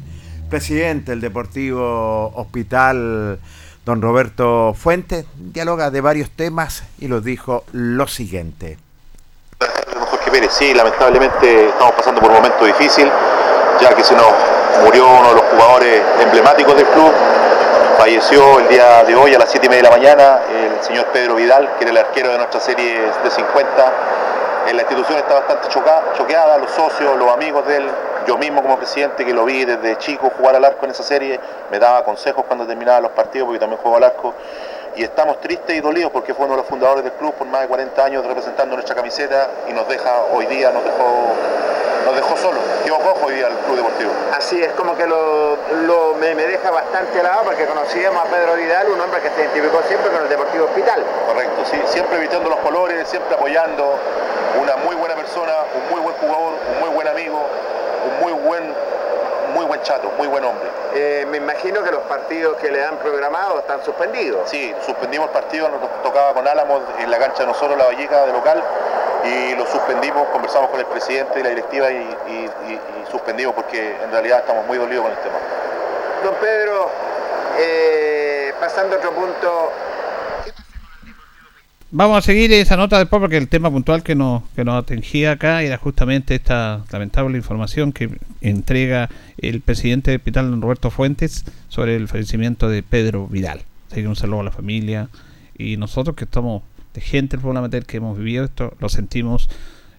presidente del Deportivo Hospital, don Roberto Fuentes. Dialoga de varios temas y nos dijo lo siguiente. Jorge Pérez, sí, lamentablemente estamos pasando por un momento difícil, ya que se nos murió uno de los jugadores emblemáticos del club. Falleció el día de hoy a las 7 y media de la mañana el señor Pedro Vidal, que era el arquero de nuestra serie de 50. En la institución está bastante choca- choqueada, los socios, los amigos de él, yo mismo como presidente que lo vi desde chico jugar al arco en esa serie, me daba consejos cuando terminaba los partidos porque también juego al arco y estamos tristes y dolidos porque fue uno de los fundadores del club por más de 40 años representando nuestra camiseta y nos deja hoy día, nos dejó, nos dejó solo, quedó cojo hoy día el club deportivo. Así es, como que lo, lo- me, me deja bastante helado porque conocíamos a Pedro Vidal, un hombre que se identificó siempre con el Deportivo Hospital. Correcto, sí, siempre vistiendo los colores, siempre apoyando, una muy buena persona, un muy buen jugador, un muy buen amigo, un muy buen, muy buen chato, muy buen hombre. Eh, me imagino que los partidos que le han programado están suspendidos. Sí, suspendimos el partido, nos tocaba con Álamos en la cancha de nosotros, la Valleca de local, y lo suspendimos, conversamos con el presidente y la directiva y, y- y- y suspendimos porque en realidad estamos muy dolidos con el tema. Don Pedro, eh, pasando a otro punto, Vamos a seguir esa nota después porque el tema puntual que nos, que nos atengía acá era justamente esta lamentable información que entrega el presidente del hospital, don Roberto Fuentes, sobre el fallecimiento de Pedro Vidal. Así que un saludo a la familia y nosotros que estamos de gente del pueblo amateur que hemos vivido esto, lo sentimos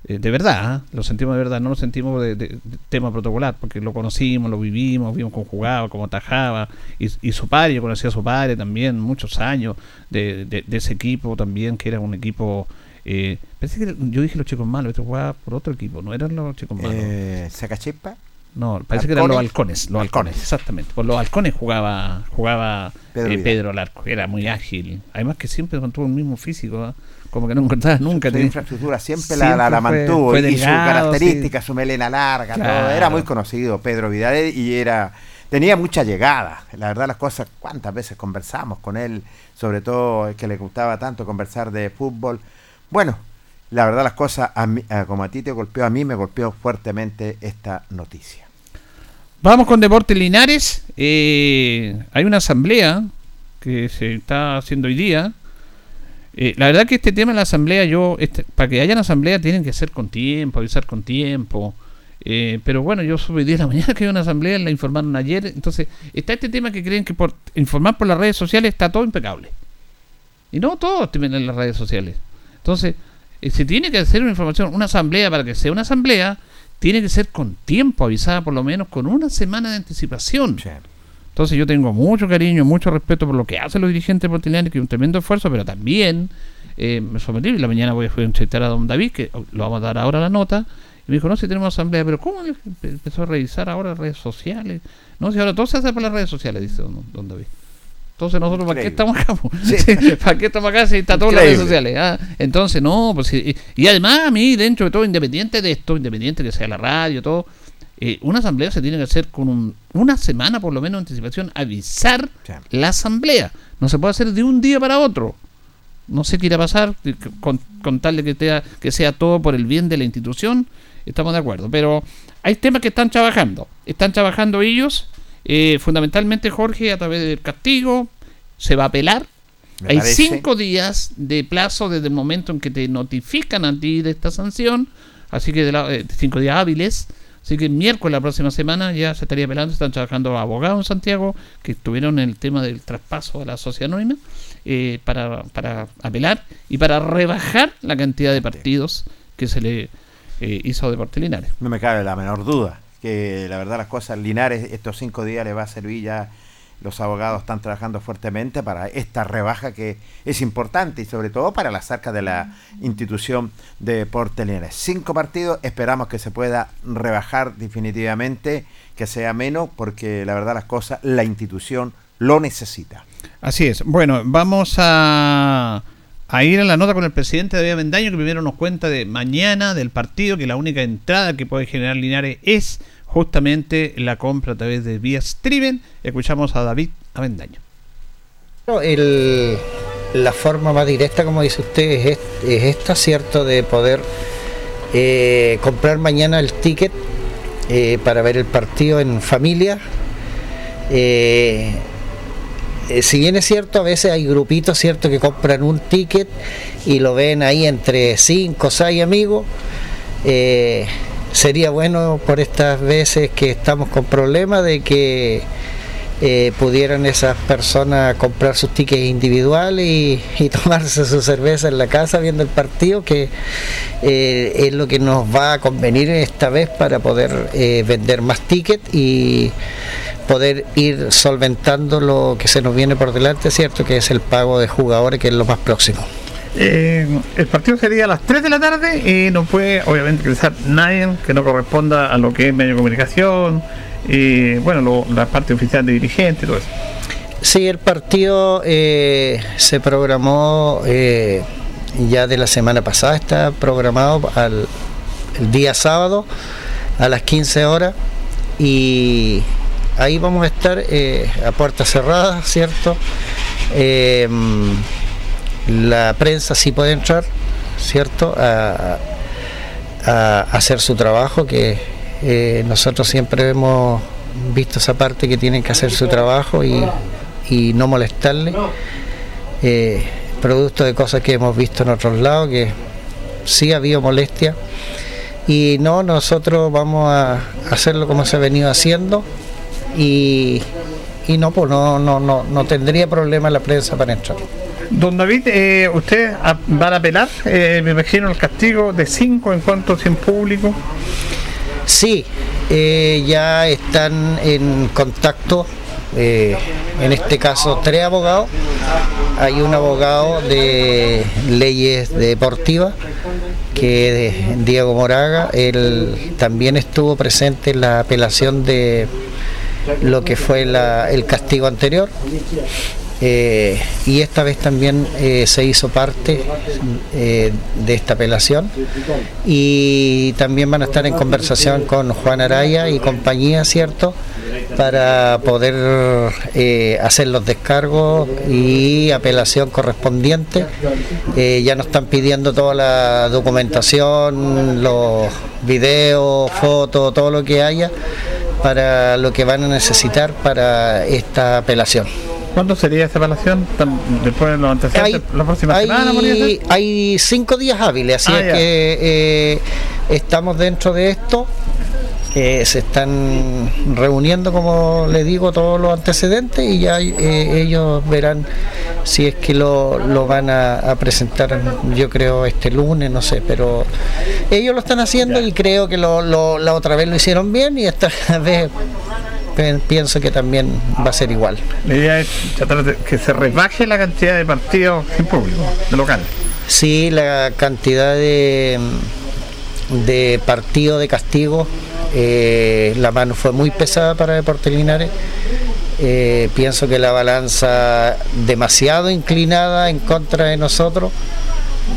eh, de verdad, ¿ah? lo sentimos de verdad, no lo sentimos de, tema protocolar, porque lo conocimos, lo vivimos, vimos cómo jugaba, cómo tajaba, y, su padre, yo conocí a su padre también, muchos años de, ese equipo también, que era un equipo, eh, pensé que yo dije los chicos malos, este jugaba por otro equipo, no eran los chicos malos. eh, ¿Sacachispa? No, parece que eran los ¿Halcones? los halcones, exactamente. Por los halcones jugaba jugaba Pedro eh. Pedro al arco, era muy ágil. Además que siempre mantuvo el mismo físico, como que no encontraba nunca. Su infraestructura siempre, la, la- la fue- mantuvo y su característica, su melena larga, todo. Era muy conocido Pedro Vidal y era tenía mucha llegada. La verdad las cosas, cuántas veces conversamos con él, sobre todo que le gustaba tanto conversar de fútbol. Bueno, la verdad las cosas, a como a ti te golpeó, a mí me golpeó fuertemente esta noticia. Vamos con Deportes Linares. Eh, hay una asamblea que se está haciendo hoy día. Eh, la verdad que este tema de la asamblea, yo, este- para que haya una asamblea tienen que ser con tiempo, avisar con tiempo. Eh, pero bueno, yo supe hoy día de la mañana que hay una asamblea, la informaron ayer. Entonces, está este tema que creen que por informar por las redes sociales está todo impecable. Y no tienen en las redes sociales. Entonces, se tiene que hacer una información, una asamblea para que sea una asamblea, tiene que ser con tiempo, avisada por lo menos con una semana de anticipación. Entonces yo tengo mucho cariño, mucho respeto por lo que hacen los dirigentes portilianos, que es un tremendo esfuerzo, pero también eh, me sometí, y la mañana voy a entrevistar a don David, que lo vamos a dar ahora la nota, y me dijo, no, si tenemos asamblea, pero ¿cómo empezó a revisar ahora redes sociales? No, si ahora todo se hace por las redes sociales, dice don, don David. Entonces nosotros, ¿para qué estamos acá? Sí. ¿Para qué estamos acá si está todo en las redes sociales? Ah, entonces, no, pues y, y además a mí, dentro de todo, independiente de esto, independiente que sea la radio, todo, eh, una asamblea se tiene que hacer con un- una semana por lo menos de anticipación, avisar Sí. la asamblea. No se puede hacer de un día para otro. No sé qué irá a pasar, con, con tal de que, sea- que sea todo por el bien de la institución, estamos de acuerdo. Pero hay temas que están trabajando. Están trabajando ellos, eh, fundamentalmente Jorge, a través del castigo, se va a apelar. Me Hay parece. cinco días de plazo desde el momento en que te notifican a ti de esta sanción, así que de la- eh, cinco días hábiles. Así que el miércoles la próxima semana ya se estaría apelando. Están trabajando abogados en Santiago que estuvieron en el tema del traspaso a la sociedad anónima eh, para, para apelar y para rebajar la cantidad de partidos que se le eh, hizo a Deportes Linares. No me cabe la menor duda que la verdad las cosas, Linares estos cinco días le va a servir ya, los abogados están trabajando fuertemente para esta rebaja que es importante y sobre todo para las arcas de la institución de Deportes Linares. Cinco partidos, esperamos que se pueda rebajar definitivamente, que sea menos, porque la verdad las cosas, la institución lo necesita. Así es. Bueno, vamos a, a ir a la nota con el presidente David Mendaño, que primero nos cuenta de mañana del partido, que la única entrada que puede generar Linares es justamente la compra a través de vía streaming. Escuchamos a David Avendaño. La forma más directa, como dice usted, es esta, ¿cierto? De poder eh, comprar mañana el ticket eh, para ver el partido en familia. Eh, eh, si bien es cierto, a veces hay grupitos, ¿cierto?, que compran un ticket y lo ven ahí entre 5 o 6 amigos. Eh, sería bueno por estas veces que estamos con problemas de que eh, pudieran esas personas comprar sus tickets individuales y, tomarse su cerveza en la casa viendo el partido, que eh, es lo que nos va a convenir esta vez para poder eh, vender más tickets y poder ir solventando lo que se nos viene por delante, ¿cierto? Que es el pago de jugadores, que es lo más próximo. Eh, el partido sería a las 3 de la tarde y no puede, obviamente, ingresar nadie que no corresponda a lo que es medio de comunicación y, bueno, la parte oficial de dirigente todo eso. Sí, el partido eh, se programó eh, ya de la semana pasada, está programado al el día sábado a las 15 horas y ahí vamos a estar eh, a puertas cerradas, ¿cierto? Eh, la prensa sí puede entrar, ¿cierto? A, a hacer su trabajo, que eh, nosotros siempre hemos visto esa parte que tienen que hacer su trabajo y, no molestarle. Eh, producto de cosas que hemos visto en otros lados, que sí ha habido molestia. Y no, nosotros vamos a hacerlo como se ha venido haciendo y, no, pues no, no, no, no tendría problema la prensa para entrar. Don David, eh, ¿usted a- van a apelar, eh, me imagino, el castigo de 5 en cuanto sin público? Sí, eh, ya están en contacto, eh, en este caso tres abogados. Hay un abogado de leyes deportivas, que es Diego Moraga, él también estuvo presente en la apelación de lo que fue el castigo anterior. Eh, y esta vez también eh, se hizo parte eh, de esta apelación y también van a estar en conversación con Juan Araya y compañía, ¿cierto? para poder eh, hacer los descargos y apelación correspondiente. Eh, ya nos están pidiendo toda la documentación, los videos, fotos, todo lo que haya para lo que van a necesitar para esta apelación. ¿Cuándo sería esa? Tam- Después de los antecedentes, la próxima semana, Hay, ser? hay cinco días hábiles, así Ah, es ya. que eh, estamos dentro de esto. eh, se están reuniendo, como le digo, todos los antecedentes y ya eh, ellos verán si es que lo, lo van a, a presentar, yo creo, este lunes, no sé, pero ellos lo están haciendo y creo que lo- lo- la otra vez lo hicieron bien y esta vez pienso que también va a ser igual. La idea es tratar de que se rebaje la cantidad de partidos sin público, de locales. Sí, la cantidad de, de partido de castigo, eh, la mano fue muy pesada para Deportes Linares. Eh, pienso que la balanza demasiado inclinada en contra de nosotros.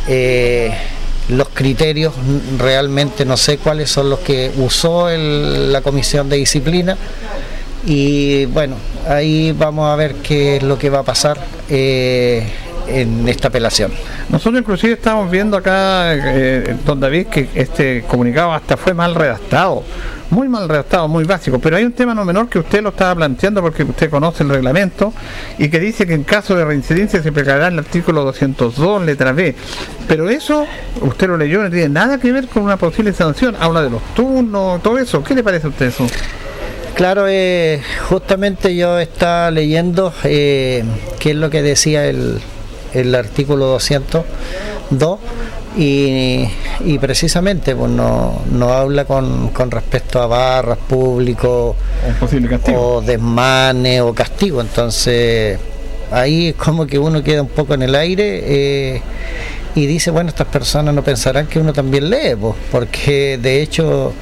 Eh, los criterios realmente no sé cuáles son los que usó el- la comisión de disciplina y bueno ahí vamos a ver qué es lo que va a pasar eh, en esta apelación. Nosotros inclusive estamos viendo acá, eh, don David, que este comunicado hasta fue mal redactado, muy mal redactado, muy básico, pero hay un tema no menor que usted lo estaba planteando porque usted conoce el reglamento y que dice que en caso de reincidencia se aplicará el artículo 202, letra B, pero eso, usted lo leyó, no tiene nada que ver con una posible sanción, habla de los turnos, todo eso, ¿qué le parece a usted eso? Claro, eh, justamente yo estaba leyendo eh, qué es lo que decía el, el artículo 202 y, y precisamente pues, no, no habla con, con respecto a barras, público o desmane o castigo. Entonces ahí es como que uno queda un poco en el aire. eh, y dice, bueno, estas personas no pensarán que uno también lee, pues, porque de hecho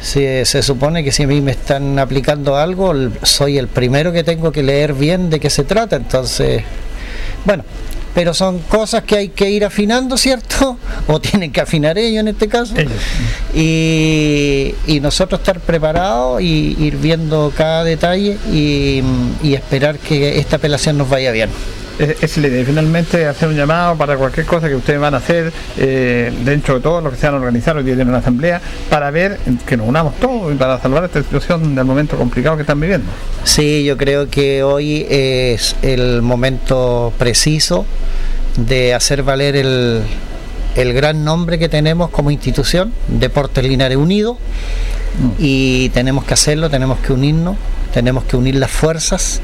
se, se supone que si a mí me están aplicando algo, soy el primero que tengo que leer bien de qué se trata. Entonces, bueno, pero son cosas que hay que ir afinando, ¿cierto? O tienen que afinar ellos en este caso. Y, y nosotros estar preparados y ir viendo cada detalle y, y esperar que esta apelación nos vaya bien. Es, idea, finalmente hacer un llamado para cualquier cosa que ustedes van a hacer eh, dentro de todo lo que se van a organizar hoy día tienen una asamblea para ver que nos unamos todos y para salvar esta situación del momento complicado que están viviendo. Sí, yo creo que hoy es el momento preciso de hacer valer el, el gran nombre que tenemos como institución, Deportes Linares Unido, y tenemos que hacerlo, tenemos que unirnos, tenemos que unir las fuerzas.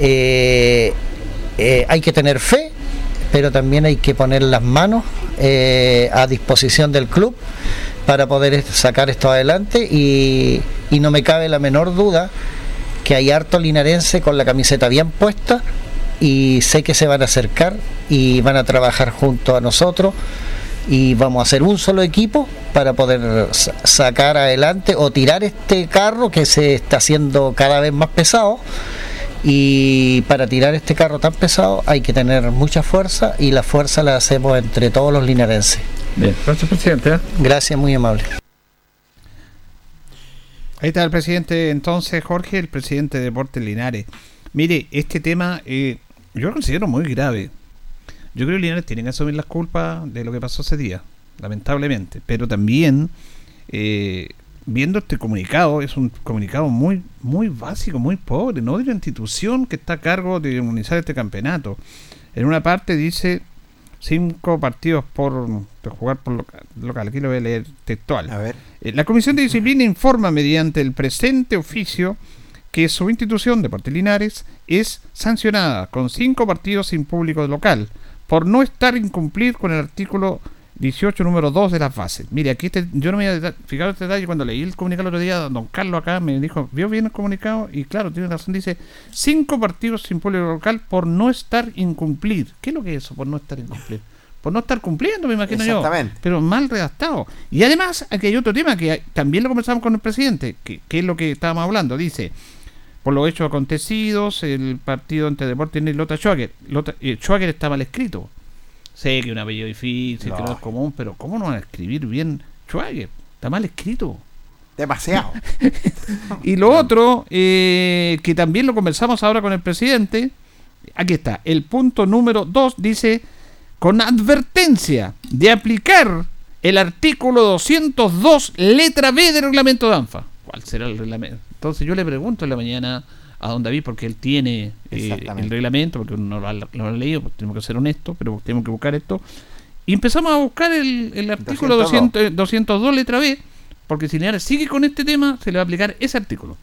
Eh, eh, hay que tener fe, pero también hay que poner las manos eh, a disposición del club para poder sacar esto adelante y, y no me cabe la menor duda que hay harto linarense con la camiseta bien puesta y sé que se van a acercar y van a trabajar junto a nosotros y vamos a hacer un solo equipo para poder sa- sacar adelante o tirar este carro que se está haciendo cada vez más pesado y para tirar este carro tan pesado hay que tener mucha fuerza y la fuerza la hacemos entre todos los linarenses. Bien, gracias presidente. Gracias, muy amable. Ahí está el presidente entonces, Jorge, el presidente de Deportes Linares. Mire, este tema eh, yo lo considero muy grave. Yo creo que Linares tiene que asumir las culpas de lo que pasó ese día, lamentablemente. Pero también, eh, viendo este comunicado, es un comunicado muy, muy básico, muy pobre, no de la institución que está a cargo de organizar este campeonato. En una parte dice cinco partidos por, por jugar por local, local. Aquí lo voy a leer textual. A ver. Eh, La Comisión de Disciplina informa mediante el presente oficio que su institución, Deportes Linares, es sancionada con cinco partidos sin público local por no estar incumplir con el artículo 18, número 2 de las bases. Mire, aquí este- yo no me había fijado este detalle cuando leí el comunicado el otro día, don Carlos acá me dijo, vio bien el comunicado y claro, tiene razón, dice cinco partidos sin público local por no estar incumplir. ¿Qué es lo que es eso por no estar incumplir? Por no estar cumpliendo, me imagino yo pero mal redactado. Y además, aquí hay otro tema que hay- también lo conversamos con el presidente, que, que es lo que estábamos hablando. Dice, por los hechos acontecidos, el partido entre Deportes y Lota Schwager. Lota, eh, Schwager está mal escrito. Sé que un apellido difícil, que no es común, pero ¿cómo no van a escribir bien Schwager? Está mal escrito. Demasiado. y lo otro, eh, que también lo conversamos ahora con el presidente, aquí está, el punto número 2 dice, con advertencia de aplicar el artículo 202, letra B del reglamento de ANFA. ¿Cuál será el reglamento? Entonces yo le pregunto en la mañana a don David, porque él tiene eh, el reglamento, porque no lo ha, no lo ha leído, porque tenemos que ser honestos, pero tenemos que buscar esto. Y empezamos a buscar el, el artículo 202. 200, eh, 202, letra B, porque si Linares sigue con este tema, se le va a aplicar ese artículo.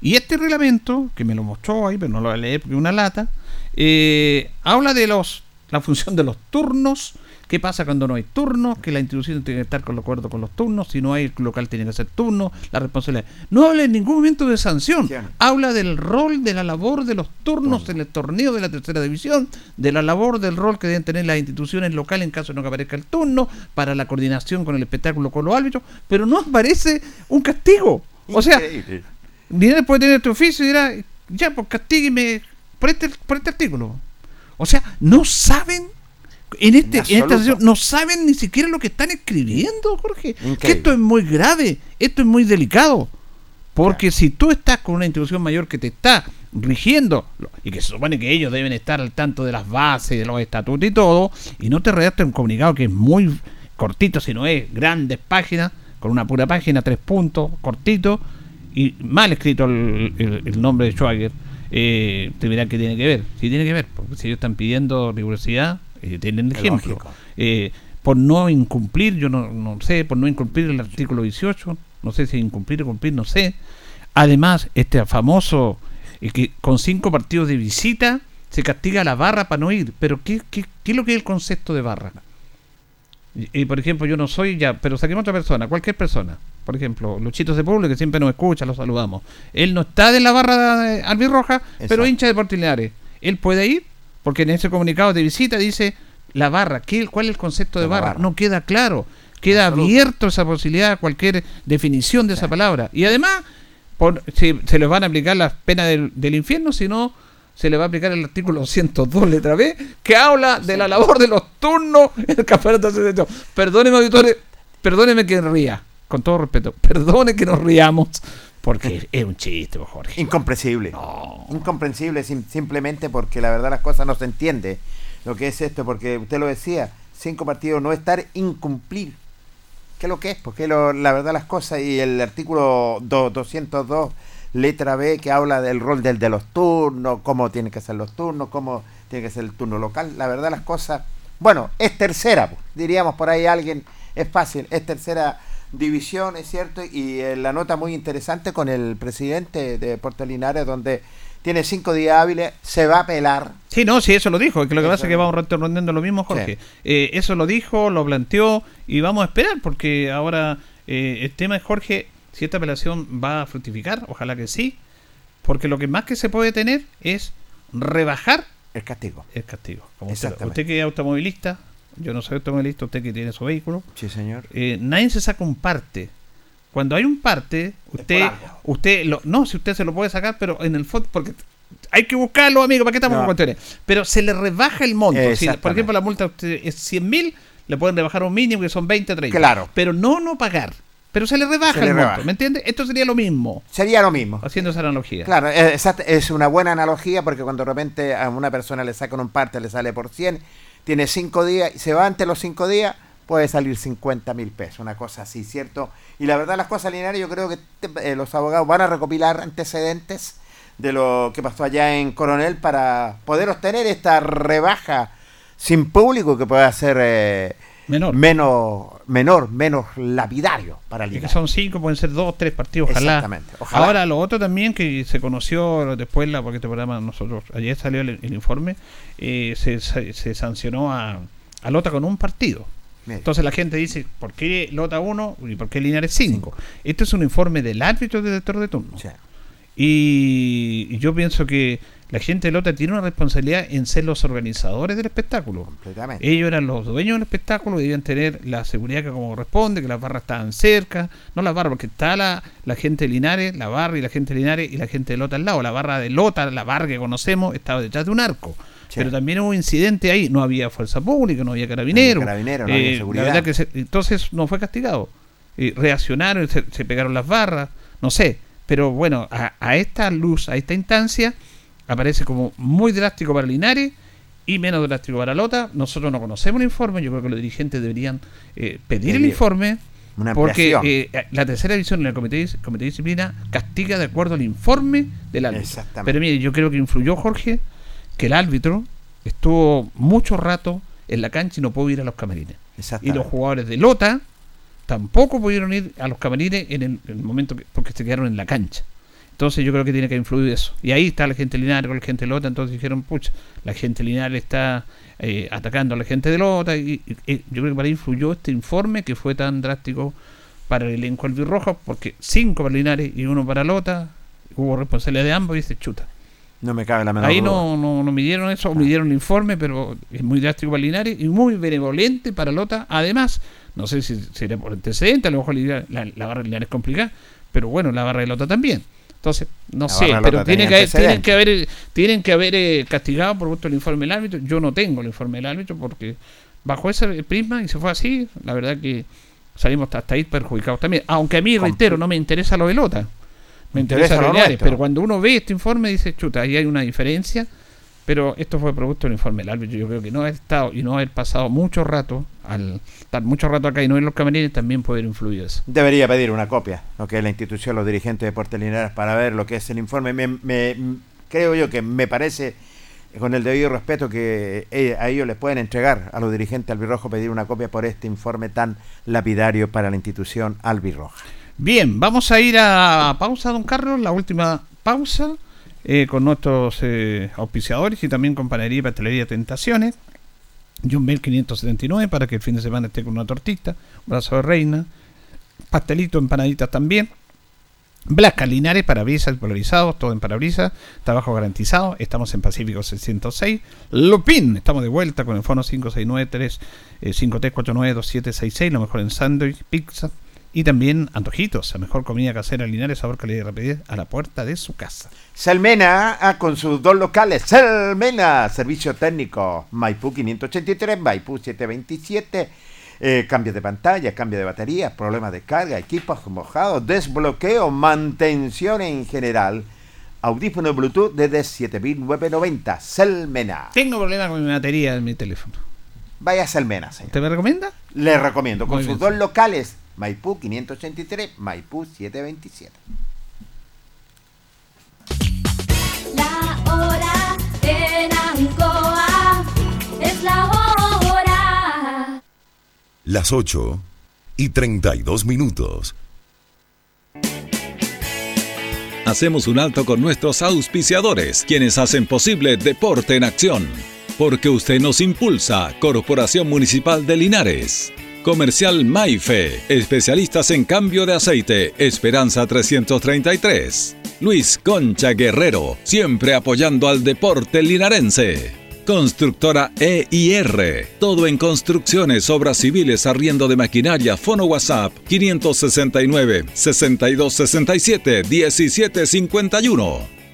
Y este reglamento, que me lo mostró ahí, pero no lo voy a leer porque es una lata, eh, habla de los la función de los turnos, qué pasa cuando no hay turnos, que la institución tiene que estar con acuerdo con los turnos, si no hay, el local tiene que hacer turnos, la responsabilidad. No habla en ningún momento de sanción, habla del rol de la labor de los turnos en el torneo de la tercera división, de la labor del rol que deben tener las instituciones locales en caso de no que aparezca el turno, para la coordinación con el espectáculo con los árbitros, pero no aparece un castigo. O sea. Linares puede tener este oficio y dirá, ya, pues castígueme por este, por este artículo. O sea, no saben, en, este, en esta sesión, no saben ni siquiera lo que están escribiendo, Jorge. Que esto es muy grave, esto es muy delicado. Porque si tú estás con una institución mayor que te está rigiendo, y que se supone que ellos deben estar al tanto de las bases, de los estatutos y todo, y no te redactas un comunicado que es muy cortito, sino es grandes páginas, con una pura página, tres puntos, cortito, y mal escrito el, el- el nombre de Schwager, eh, te dirán que tiene que ver. Sí tiene que ver, porque si ellos están pidiendo rigurosidad, eh, tienen ejemplo. Eh, por no incumplir, yo no, no sé, por no incumplir el artículo 18, no sé si incumplir o cumplir, no sé. Además, este famoso, eh, que con cinco partidos de visita se castiga a la barra para no ir. Pero ¿qué, qué, qué es lo que es el concepto de barra? Y, y, por ejemplo, yo no soy ya, pero saquemos otra persona, cualquier persona. Por ejemplo, Luchitos de Pueblo, que siempre nos escucha, lo saludamos. Él no está de la barra de albirroja, pero hincha de Portinares. Él puede ir, porque en ese comunicado de visita dice la barra. ¿Qué, ¿Cuál es el concepto de barra? barra. No queda claro. Queda Absoluto. abierto esa posibilidad a cualquier definición de esa palabra. Y además, por, si se les van a aplicar las penas del, del infierno, si no, se le va a aplicar el artículo 202, letra B, que habla de la labor de los turnos en el campeonato de. Perdóneme, auditores, perdóneme que ría, con todo respeto, perdone que nos riamos, porque es un chiste, pues, Jorge. Incomprensible. Incomprensible sim- simplemente porque la verdad las cosas no se entiende lo que es esto, porque usted lo decía, cinco partidos no estar, incumplir. ¿Qué es lo que es? Porque lo- la verdad las cosas y el artículo do- 202, letra B, que habla del rol del de los turnos, cómo tienen que ser los turnos, cómo tiene que ser el turno local, la verdad las cosas, bueno, es tercera, pues, diríamos por ahí alguien, es fácil, es tercera división, es cierto, y eh, la nota muy interesante con el presidente de Puerto Linares, donde tiene cinco días hábiles, se va a apelar. Sí, no, sí, eso lo dijo. Que lo que Eso pasa es que vamos redondeando lo mismo, Jorge. Eh, eso lo dijo, lo planteó y vamos a esperar porque ahora eh, el tema es, Jorge, si esta apelación va a fructificar, ojalá que sí, porque lo que más que se puede tener es rebajar El castigo. el castigo. Como usted, usted que es automovilista, yo no soy automovilista, usted que tiene su vehículo, Sí, señor. eh, nadie se saca un parte. Cuando hay un parte, usted, usted lo, no, si usted se lo puede sacar, pero en el fondo, porque hay que buscarlo, amigo, ¿para qué estamos No. con cuestiones? Pero se le rebaja el monto. Si, por ejemplo, la multa usted es 100 mil, le pueden rebajar un mínimo que son 20 o 30. Claro. Pero no no pagar. Pero se le rebaja Se le el rebaja. monto, ¿me entiende? Esto sería lo mismo, Sería lo mismo. haciendo esa analogía. Claro, es, exact- es una buena analogía porque cuando de repente a una persona le sacan un parte, le sale por 100, tiene 5 días y se va ante los 5 días, puede salir 50 mil pesos, una cosa así, ¿cierto? Y la verdad las cosas lineales, yo creo que eh, los abogados van a recopilar antecedentes de lo que pasó allá en Coronel para poder obtener esta rebaja sin público que pueda ser eh, Menor. menos, menor, menos lapidario para el Y que son cinco, pueden ser dos, tres partidos, ojalá. Exactamente, ojalá. Ahora, lo otro también que se conoció después, la, porque este programa nosotros, ayer salió el, el informe, eh, se, se, se sancionó a, a Lota con un partido. Entonces la gente dice, ¿por qué Lota 1 y por qué Linares 5? Este es un informe del árbitro del director de turno. Y yo pienso que la gente de Lota tiene una responsabilidad en ser los organizadores del espectáculo. completamente. Ellos eran los dueños del espectáculo y debían tener la seguridad que como corresponde, que las barras estaban cerca, no las barras, porque está la, la gente de Linares, la barra y la gente de Linares y la gente de Lota al lado. La barra de Lota, la barra que conocemos, estaba detrás de un arco. Sí. Pero también hubo un incidente ahí, no había fuerza pública, no había carabineros. No había carabineros, no había Eh, seguridad. La verdad que se- entonces no fue castigado. eh, reaccionaron, se, se pegaron las barras, no sé. Pero bueno, a, a esta luz, a esta instancia, aparece como muy drástico para Linares y menos drástico para Lota. Nosotros no conocemos el informe, yo creo que los dirigentes deberían eh, pedir el informe. una porque ampliación. eh, la tercera división en el comité, de- comité de disciplina castiga de acuerdo al informe del árbitro. Exactamente. Pero mire, yo creo que influyó Jorge que el árbitro estuvo mucho rato en la cancha y no pudo ir a los camarines. Y los jugadores de Lota tampoco pudieron ir a los camarines en el, en el momento que, porque se quedaron en la cancha. Entonces yo creo que tiene que influir eso. Y ahí está la gente Linares con la gente de Lota, entonces dijeron, pucha, la gente Linares está eh, atacando a la gente de Lota. Y, y- y yo creo que para ahí influyó este informe que fue tan drástico para el elenco albirrojo, porque cinco para Linares y uno para Lota, hubo responsabilidad de ambos y dice, chuta. No me cabe la menor Ahí no, no, no midieron eso, midieron el informe, pero es muy drástico para Linares y muy benevolente para Lota. Además, no sé si sería por antecedente, a lo mejor la, la, la barra de Linares es complicada, pero bueno, la barra de Lota también. Entonces, no La sé, pero tienen tenía que, tienen antecedentes. que haber, tienen que haber eh, castigado por gusto el informe del árbitro. Yo no tengo el informe del árbitro porque bajo ese prisma y se fue así, la verdad que salimos hasta ahí perjudicados también. Aunque a mí, reitero, no me interesa lo de Lota. Me interesa, interesa lo lo de Linares, nuestro. pero cuando uno ve este informe dice, chuta, ahí hay una diferencia, pero esto fue producto del informe del árbitro. Yo creo que no haber estado y no haber pasado mucho rato, al estar mucho rato acá y no en los camarines, también puede haber influido eso. Debería pedir una copia, lo que es la institución, los dirigentes de Deportes Linares, para ver lo que es el informe. Me, me- creo yo que me parece, con el debido respeto, que eh, a ellos les pueden entregar a los dirigentes albirrojos pedir una copia por este informe tan lapidario para la institución albirroja. Bien, vamos a ir a pausa, don Carlos, la última pausa eh, con nuestros eh, auspiciadores y también con Panadería y Pastelería Tentaciones. John Bell 579 para que el fin de semana esté con una tortita, brazo de reina, pastelito, empanaditas también. Blasca Linares, parabrisas polarizados, todo en parabrisas, trabajo garantizado. Estamos en Pacífico 606. Lupin, estamos de vuelta con el fono 5693 eh, 53492766, lo mejor en sándwich, pizza y también antojitos, la mejor comida casera Linares, sabor, calidad y rapidez a la puerta de su casa. Selmena, ah, con sus dos locales. Selmena, servicio técnico. Maipú 583, Maipú 727. Eh, cambio de pantalla, cambio de batería, problemas de carga, equipos mojados, desbloqueo, mantención en general. Audífono Bluetooth desde 7990. Selmena. Tengo problemas con mi batería en mi teléfono. Vaya a Selmena, señor. ¿Te me recomienda? Le recomiendo. Con Muy sus bien. dos locales. Maipú 583, Maipú 727. La hora en Ancoa es la hora. Las 8 y 32 minutos. Hacemos un alto con nuestros auspiciadores, quienes hacen posible Deporte en Acción. Porque usted nos impulsa, Corporación Municipal de Linares. Comercial Maife, especialistas en cambio de aceite, Esperanza 333. Luis Concha Guerrero, siempre apoyando al deporte linarense. Constructora EIR. Todo en construcciones, obras civiles, arriendo de maquinaria. Fono WhatsApp 569 6267 1751.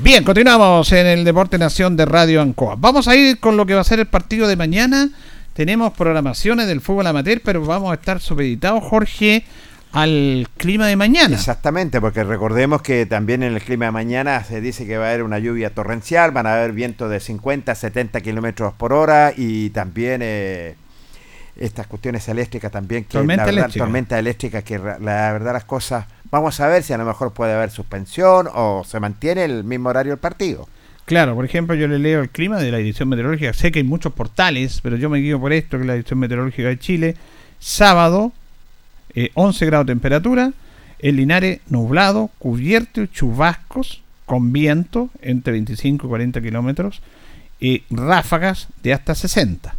Bien, continuamos en el Deporte Nación de Radio Ancoa. Vamos a ir con lo que va a ser el partido de mañana. Tenemos programaciones del fútbol amateur, pero vamos a estar supeditados, Jorge, al clima de mañana. Exactamente, porque recordemos que también en el clima de mañana se dice que va a haber una lluvia torrencial, van a haber vientos de 50 a 70 kilómetros por hora y también eh, estas cuestiones eléctricas también. Que Tormenta la verdad, eléctrica. Tormenta eléctrica, que la verdad las cosas... Vamos a ver si a lo mejor puede haber suspensión o se mantiene el mismo horario del partido. Claro, por ejemplo, yo le leo el clima de la edición meteorológica. Sé que hay muchos portales, pero yo me guío por esto, que es la edición meteorológica de Chile. Sábado, eh, 11 grados de temperatura. En Linares, nublado, cubierto chubascos con viento entre 25 y 40 kilómetros. Y ráfagas de hasta 60.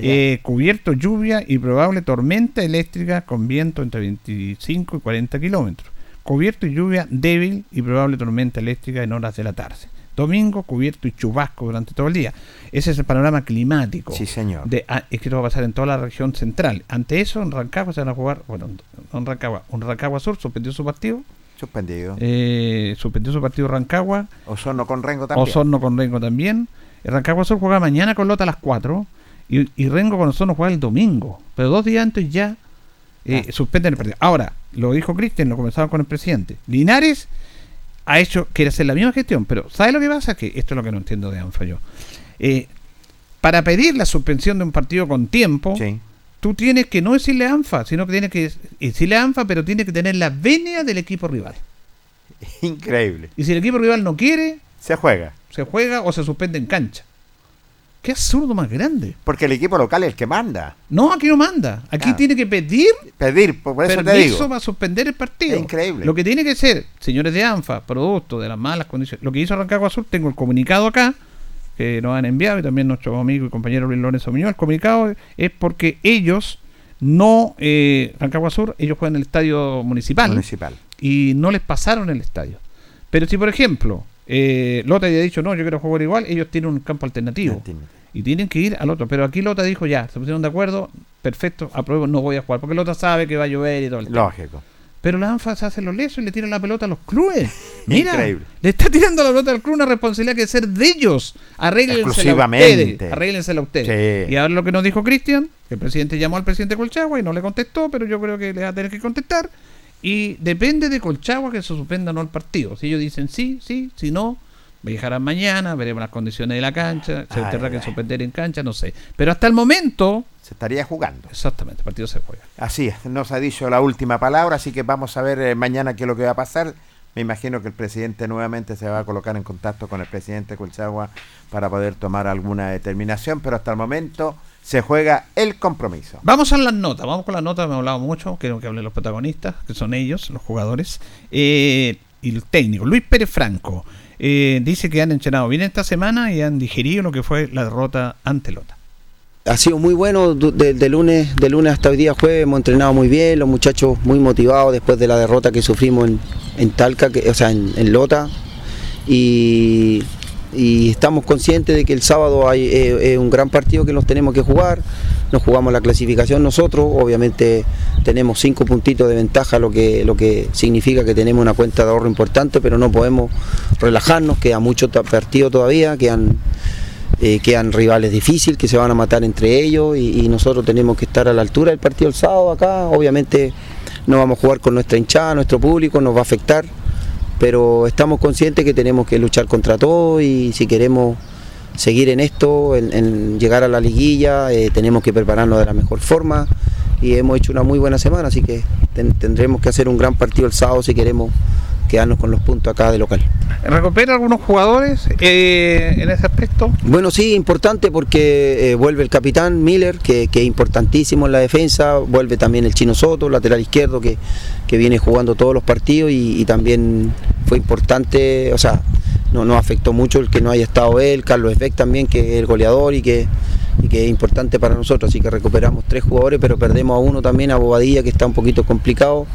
Eh, cubierto, lluvia y probable tormenta eléctrica con viento entre 25 y 40 kilómetros. Cubierto y lluvia débil y probable tormenta eléctrica en horas de la tarde. Domingo, cubierto y chubasco durante todo el día. Ese es el panorama climático. Sí, señor. De, ah, es que esto va a pasar en toda la región central. Ante eso, en Rancagua se van a jugar, bueno, no en Rancagua, un Rancagua Sur suspendió su partido. Suspendido. Eh, suspendió su partido Rancagua. Osorno con Rengo también. Osorno con Rengo también. El Rancagua Sur juega mañana con Lota a las 4 y, y Rengo con Osorno juega el domingo. Pero dos días antes ya eh, suspenden el partido. Ahora, lo dijo Cristian, lo conversaba con el presidente. Linares ha hecho, quiere hacer la misma gestión, pero ¿sabe lo que pasa? Que esto es lo que no entiendo de ANFA yo. Eh, para pedir la suspensión de un partido con tiempo, tú tienes que no decirle ANFA, sino que tienes que decirle ANFA, pero tiene que tener la venia del equipo rival. Increíble. Y si el equipo rival no quiere, Se juega. se juega o se suspende en cancha. Qué absurdo más grande. Porque el equipo local es el que manda. No, aquí no manda. Aquí Ah. tiene que pedir Pedir, por eso te digo. para suspender el partido. Es increíble. Lo que tiene que ser, señores de ANFA, producto de las malas condiciones. Lo que hizo Rancagua Sur, tengo el comunicado acá, que nos han enviado, y también nuestro amigo y compañero Luis Lorenzo Muñoz. El comunicado es porque ellos no, eh, Rancagua Sur, ellos juegan en el estadio municipal. Municipal. Y no les pasaron el estadio. Pero si, por ejemplo, eh, Lota había dicho, no, yo quiero jugar igual, ellos tienen un campo alternativo. Y tienen que ir al otro. Pero aquí Lota dijo, ya, se pusieron de acuerdo, perfecto, apruebo, no voy a jugar. Porque Lota sabe que va a llover y todo el tema. Lógico. Pero la ANFA se hace los lesos y le tiran la pelota a los clubes. Mira, Increíble. le está tirando la pelota al club una responsabilidad que es ser de ellos. Arréglensela Exclusivamente. ustedes. Arréglensela ustedes. Sí. Y ahora lo que nos dijo Cristian, el presidente llamó al presidente Colchagua y no le contestó, pero yo creo que le va a tener que contestar. Y depende de Colchagua que se suspenda o no el partido. Si ellos dicen sí, sí, si no, viajarán mañana, veremos las condiciones de la cancha, se Ay, tendrá que suspender en cancha, no sé. Pero hasta el momento, Se estaría jugando. exactamente, el partido se juega. Así es, nos ha dicho la última palabra, así que vamos a ver eh, mañana qué es lo que va a pasar. Me imagino que el presidente nuevamente se va a colocar en contacto con el presidente Colchagua para poder tomar alguna determinación, pero hasta el momento se juega el compromiso. Vamos a las notas, vamos con las notas, me he hablado mucho, quiero que hablen los protagonistas, que son ellos, los jugadores, eh, y el técnico. Luis Pérez Franco eh, dice que han entrenado bien esta semana y han digerido lo que fue la derrota ante Lota. Ha sido muy bueno de, de lunes, de lunes hasta hoy día jueves, hemos entrenado muy bien, los muchachos muy motivados después de la derrota que sufrimos en, en Talca, que- o sea, en, Lota. Y, estamos conscientes de que el sábado hay eh, un gran partido que nos tenemos que jugar. Nos jugamos la clasificación nosotros, obviamente tenemos cinco puntitos de ventaja, lo que, lo que significa que tenemos una cuenta de ahorro importante, pero no podemos relajarnos, queda mucho partido todavía, quedan eh, quedan rivales difíciles que se van a matar entre ellos y, y nosotros tenemos que estar a la altura del partido el sábado acá. Obviamente no vamos a jugar con nuestra hinchada, nuestro público, nos va a afectar, pero estamos conscientes que tenemos que luchar contra todo y si queremos seguir en esto, en, llegar a la liguilla, eh, tenemos que prepararnos de la mejor forma y hemos hecho una muy buena semana, así que ten- tendremos que hacer un gran partido el sábado si queremos quedarnos con los puntos acá de local. ¿Recupera algunos jugadores eh, en ese aspecto? Bueno, sí, importante porque eh, vuelve el capitán Miller, que, que es importantísimo en la defensa, vuelve también el Chino Soto, lateral izquierdo, que, que viene jugando todos los partidos y, y también fue importante, o sea, no afectó mucho el que no haya estado él, Carlos Esbeck también, que es el goleador y que, y que es importante para nosotros, así que recuperamos tres jugadores, pero perdemos a uno también, a Bobadilla, que está un poquito complicado,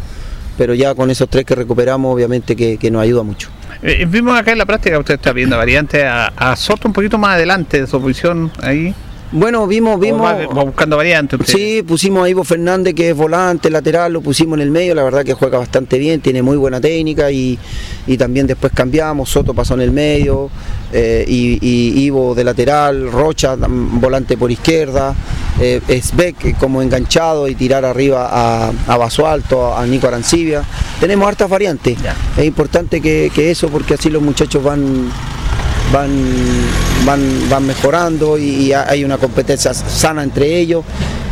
pero ya con esos tres que recuperamos, obviamente que, que nos ayuda mucho. Eh, vimos acá en la práctica, usted está viendo variante a, a Soto un poquito más adelante de su posición ahí. Bueno, vimos, vimos. Va- buscando variantes. usted. Sí, pusimos a Ivo Fernández, que es volante, lateral, lo pusimos en el medio, la verdad que juega bastante bien, tiene muy buena técnica y, y también después cambiamos, Soto pasó en el medio, eh, y, y Ivo de lateral, Rocha, volante por izquierda, eh, Esbeck eh, como enganchado y tirar arriba a, a Basualto, a Nico Arancibia. Tenemos hartas variantes, es importante que, que eso porque así los muchachos van van, van, van mejorando y, hay una competencia sana entre ellos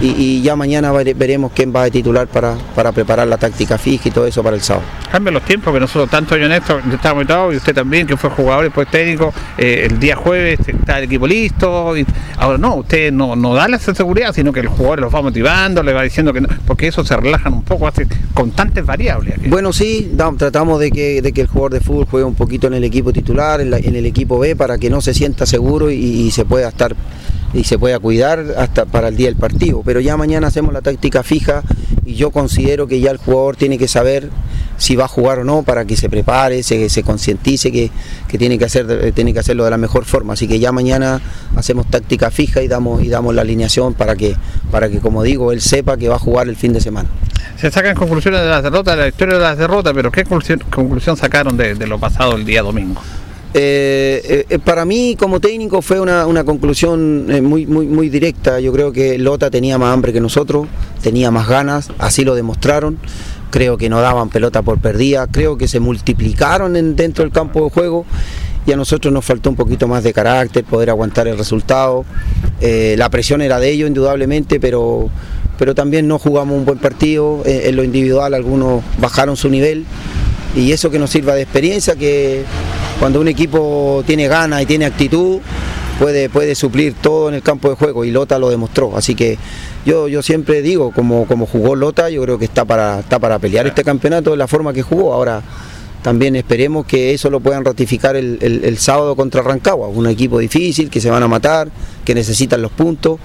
y, y ya mañana vere- veremos quién va a titular para, para preparar la táctica fija y todo eso para el sábado. Cambian los tiempos, que nosotros, tanto yo Néstor, yo estaba muy y usted también, que fue jugador y después técnico, eh, el día jueves está el equipo listo. Y ahora no, usted no, no da esa seguridad, sino que el jugador los va motivando, le va diciendo que no, porque eso se relajan un poco, hace constantes variables. Bueno, sí, da- tratamos de que, de que el jugador de fútbol juegue un poquito en el equipo titular, en, la- en el equipo Para que no se sienta seguro y, se pueda estar y se pueda cuidar hasta para el día del partido. Pero ya mañana hacemos la táctica fija y yo considero que ya el jugador tiene que saber si va a jugar o no para que se prepare, se, se concientice que, que tiene que hacer eh, tiene que hacerlo de la mejor forma. Así que ya mañana hacemos táctica fija y damos y damos la alineación para que para que como digo él sepa que va a jugar el fin de semana. Se sacan conclusiones de las derrotas, de la historia de las derrotas, pero ¿qué conclusión, conclusión sacaron de lo pasado el día domingo? Eh, eh, eh, para mí como técnico fue una, conclusión muy, directa. Yo creo que Lota tenía más hambre que nosotros, tenía más ganas, así lo demostraron. Creo que no daban pelota por perdida, creo que se multiplicaron en- dentro del campo de juego y a nosotros nos faltó un poquito más de carácter, poder aguantar el resultado. La presión era de ellos indudablemente, pero, pero también no jugamos un buen partido. En lo individual algunos bajaron su nivel y eso que nos sirva de experiencia, que cuando un equipo tiene ganas y tiene actitud, puede, puede suplir todo en el campo de juego y Lota lo demostró. Así que yo, yo siempre digo, como, como jugó Lota, yo creo que está para, está para pelear este campeonato de la forma que jugó. Ahora también esperemos que eso lo puedan ratificar el, el- el sábado contra Rancagua, un equipo difícil, que se van a matar, que necesitan los puntos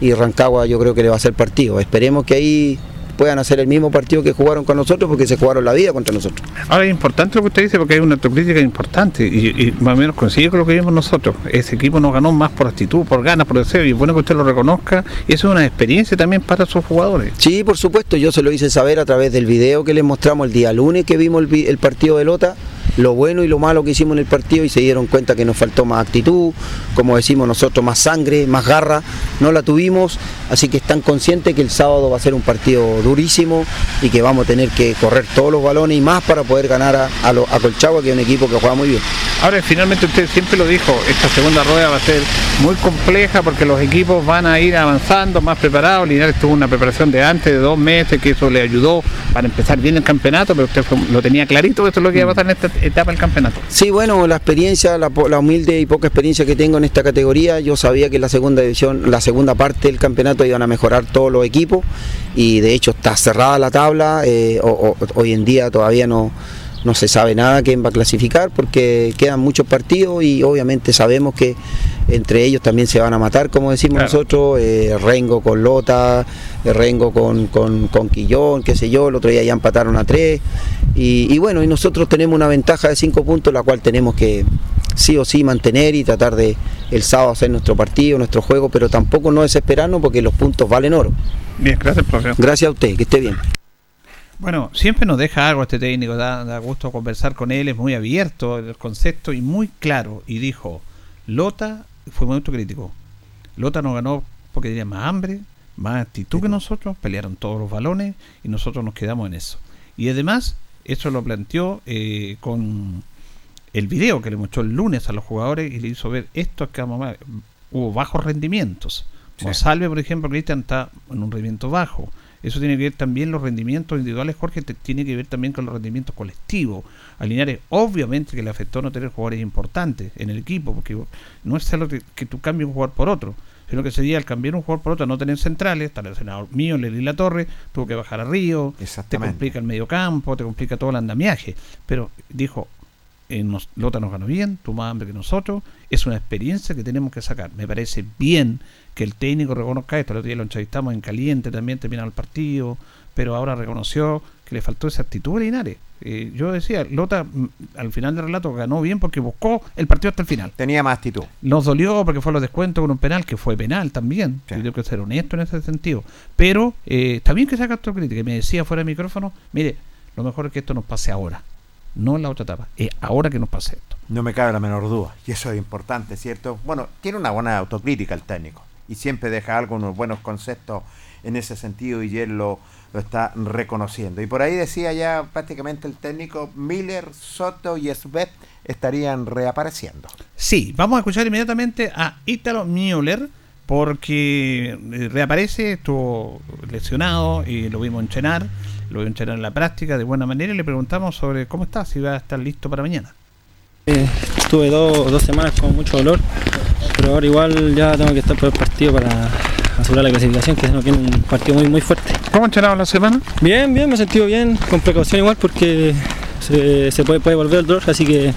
y Rancagua yo creo que le va a hacer partido. Esperemos que ahí puedan hacer el mismo partido que jugaron con nosotros porque se jugaron la vida contra nosotros. Ahora es importante lo que usted dice porque hay una autocrítica importante y, y más o menos consigue con lo que vimos nosotros. Ese equipo nos ganó más por actitud, por ganas, por deseo y es bueno que usted lo reconozca y eso es una experiencia también para sus jugadores. Sí, por supuesto, yo se lo hice saber a través del video que les mostramos el día lunes que vimos el, vi- el partido de Lota, lo bueno y lo malo que hicimos en el partido y se dieron cuenta que nos faltó más actitud, como decimos nosotros, más sangre, más garra, no la tuvimos, así que están conscientes que el sábado va a ser un partido durísimo y que vamos a tener que correr todos los balones y más para poder ganar a, a, a Colchagua, que es un equipo que juega muy bien. Ahora finalmente usted siempre lo dijo, esta segunda rueda va a ser muy compleja porque los equipos van a ir avanzando, más preparados. Linares tuvo una preparación de antes, de dos meses, que eso le ayudó para empezar bien el campeonato, pero usted lo tenía clarito, esto es lo que iba a pasar en esta etapa del campeonato. Sí, bueno, la experiencia, la, humilde y poca experiencia que tengo en esta categoría, yo sabía que la segunda división, la segunda parte del campeonato iban a mejorar todos los equipos y de hecho está cerrada la tabla, eh, hoy en día todavía no, no se sabe nada quién va a clasificar porque quedan muchos partidos y obviamente sabemos que entre ellos también se van a matar, como decimos nosotros, eh, Rengo con Lota, eh, Rengo con, con, con Quillón, qué sé yo, el otro día ya empataron a tres y, y bueno, y nosotros tenemos una ventaja de cinco puntos, la cual tenemos que sí o sí mantener y tratar de el sábado hacer nuestro partido, nuestro juego, pero tampoco no desesperarnos porque los puntos valen oro. Bien, gracias, profesor. Gracias a usted, que esté bien. Bueno, siempre nos deja algo este técnico, da, da gusto conversar con él, es muy abierto el concepto y muy claro. Y dijo, Lota fue muy autocrítico. Lota nos ganó porque tenía más hambre, más actitud que nosotros, pelearon todos los balones y nosotros nos quedamos en eso. Y además, eso lo planteó eh, con el video que le mostró el lunes a los jugadores y le hizo ver esto que. Hubo bajos rendimientos. Sí. Monsalve, por ejemplo, Cristian está en un rendimiento bajo. Eso tiene que ver también los rendimientos individuales, Jorge, te- tiene que ver también con los rendimientos colectivos. A Linares, obviamente que le afectó no tener jugadores importantes en el equipo, porque no es solo que, que tú cambies un jugador por otro, sino que sería al cambiar un jugador por otro, no tener centrales, está el senador mío, Lely La Torre, tuvo que bajar a Río, te complica el medio campo, te complica todo el andamiaje. Pero dijo, eh, Lota nos ganó bien, tuvo más hambre que nosotros, es una experiencia que tenemos que sacar. Me parece bien que el técnico reconozca esto, el otro día lo entrevistamos en caliente, también terminado el partido, pero ahora reconoció que le faltó esa actitud a Linares. Eh, yo decía, Lota mm, al final del relato ganó bien porque buscó el partido hasta el final. Tenía más actitud. Nos dolió porque fue los descuentos con un penal, que fue penal también. Sí. Tengo que ser honesto en ese sentido. Pero eh, está bien que saca autocrítica. Y me decía fuera de micrófono, mire, lo mejor es que esto nos pase ahora. No en la otra etapa. Es ahora que nos pase esto. No me cabe la menor duda. Y eso es importante, ¿cierto? Bueno, tiene una buena autocrítica el técnico. Y siempre deja algo, unos buenos conceptos en ese sentido y él lo, lo está reconociendo. Y por ahí decía ya prácticamente el técnico, Miller, Soto y Svet estarían reapareciendo. Sí, vamos a escuchar inmediatamente a Ítalo Müller porque eh, reaparece, estuvo lesionado y lo vimos entrenar, lo vimos entrenar en la práctica de buena manera y le preguntamos sobre cómo está, si va a estar listo para mañana. Eh, Estuve dos, dos semanas con mucho dolor, pero ahora igual ya tengo que estar por el partido para asegurar la clasificación, que no tiene un partido muy muy fuerte. ¿Cómo ha entrenado la semana? Bien, bien, me he sentido bien, con precaución igual porque se, se puede, puede volver el dolor, así que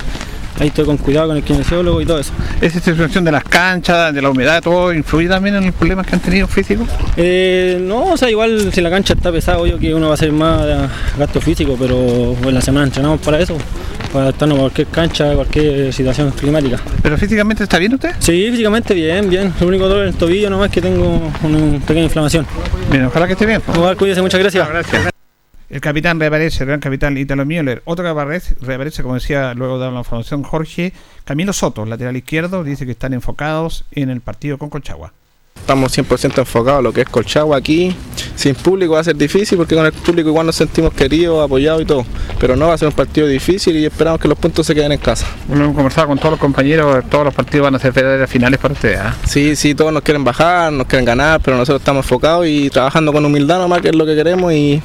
ahí estoy con cuidado con el kinesiólogo y todo eso. ¿Esa situación de las canchas, de la humedad, todo influye también en los problemas que han tenido físicos? Eh, no, o sea, igual si la cancha está pesada, obvio que uno va a hacer más gasto físico, pero en la semana entrenamos para eso, para adaptarnos a cualquier cancha, a cualquier situación climática. ¿Pero físicamente está bien usted? Sí, físicamente bien, bien. El único dolor en el tobillo nomás es que tengo una pequeña inflamación. Bien, ojalá que esté bien. Igual, cuídese, muchas gracias. El capitán reaparece, el gran capitán Italo Müller. Otro que aparece, reaparece, como decía luego de la información Jorge, Camilo Soto, lateral izquierdo, dice que están enfocados en el partido con Colchagua. Estamos 100% enfocados en lo que es Colchagua aquí. Sin público va a ser difícil porque con el público igual nos sentimos queridos, apoyados y todo. Pero no va a ser un partido difícil y esperamos que los puntos se queden en casa. Lo hemos conversado con todos los compañeros, todos los partidos van a ser verdaderas finales para ustedes. ¿ah? Sí, sí, todos nos quieren bajar, nos quieren ganar, pero nosotros estamos enfocados y trabajando con humildad nomás, que es lo que queremos y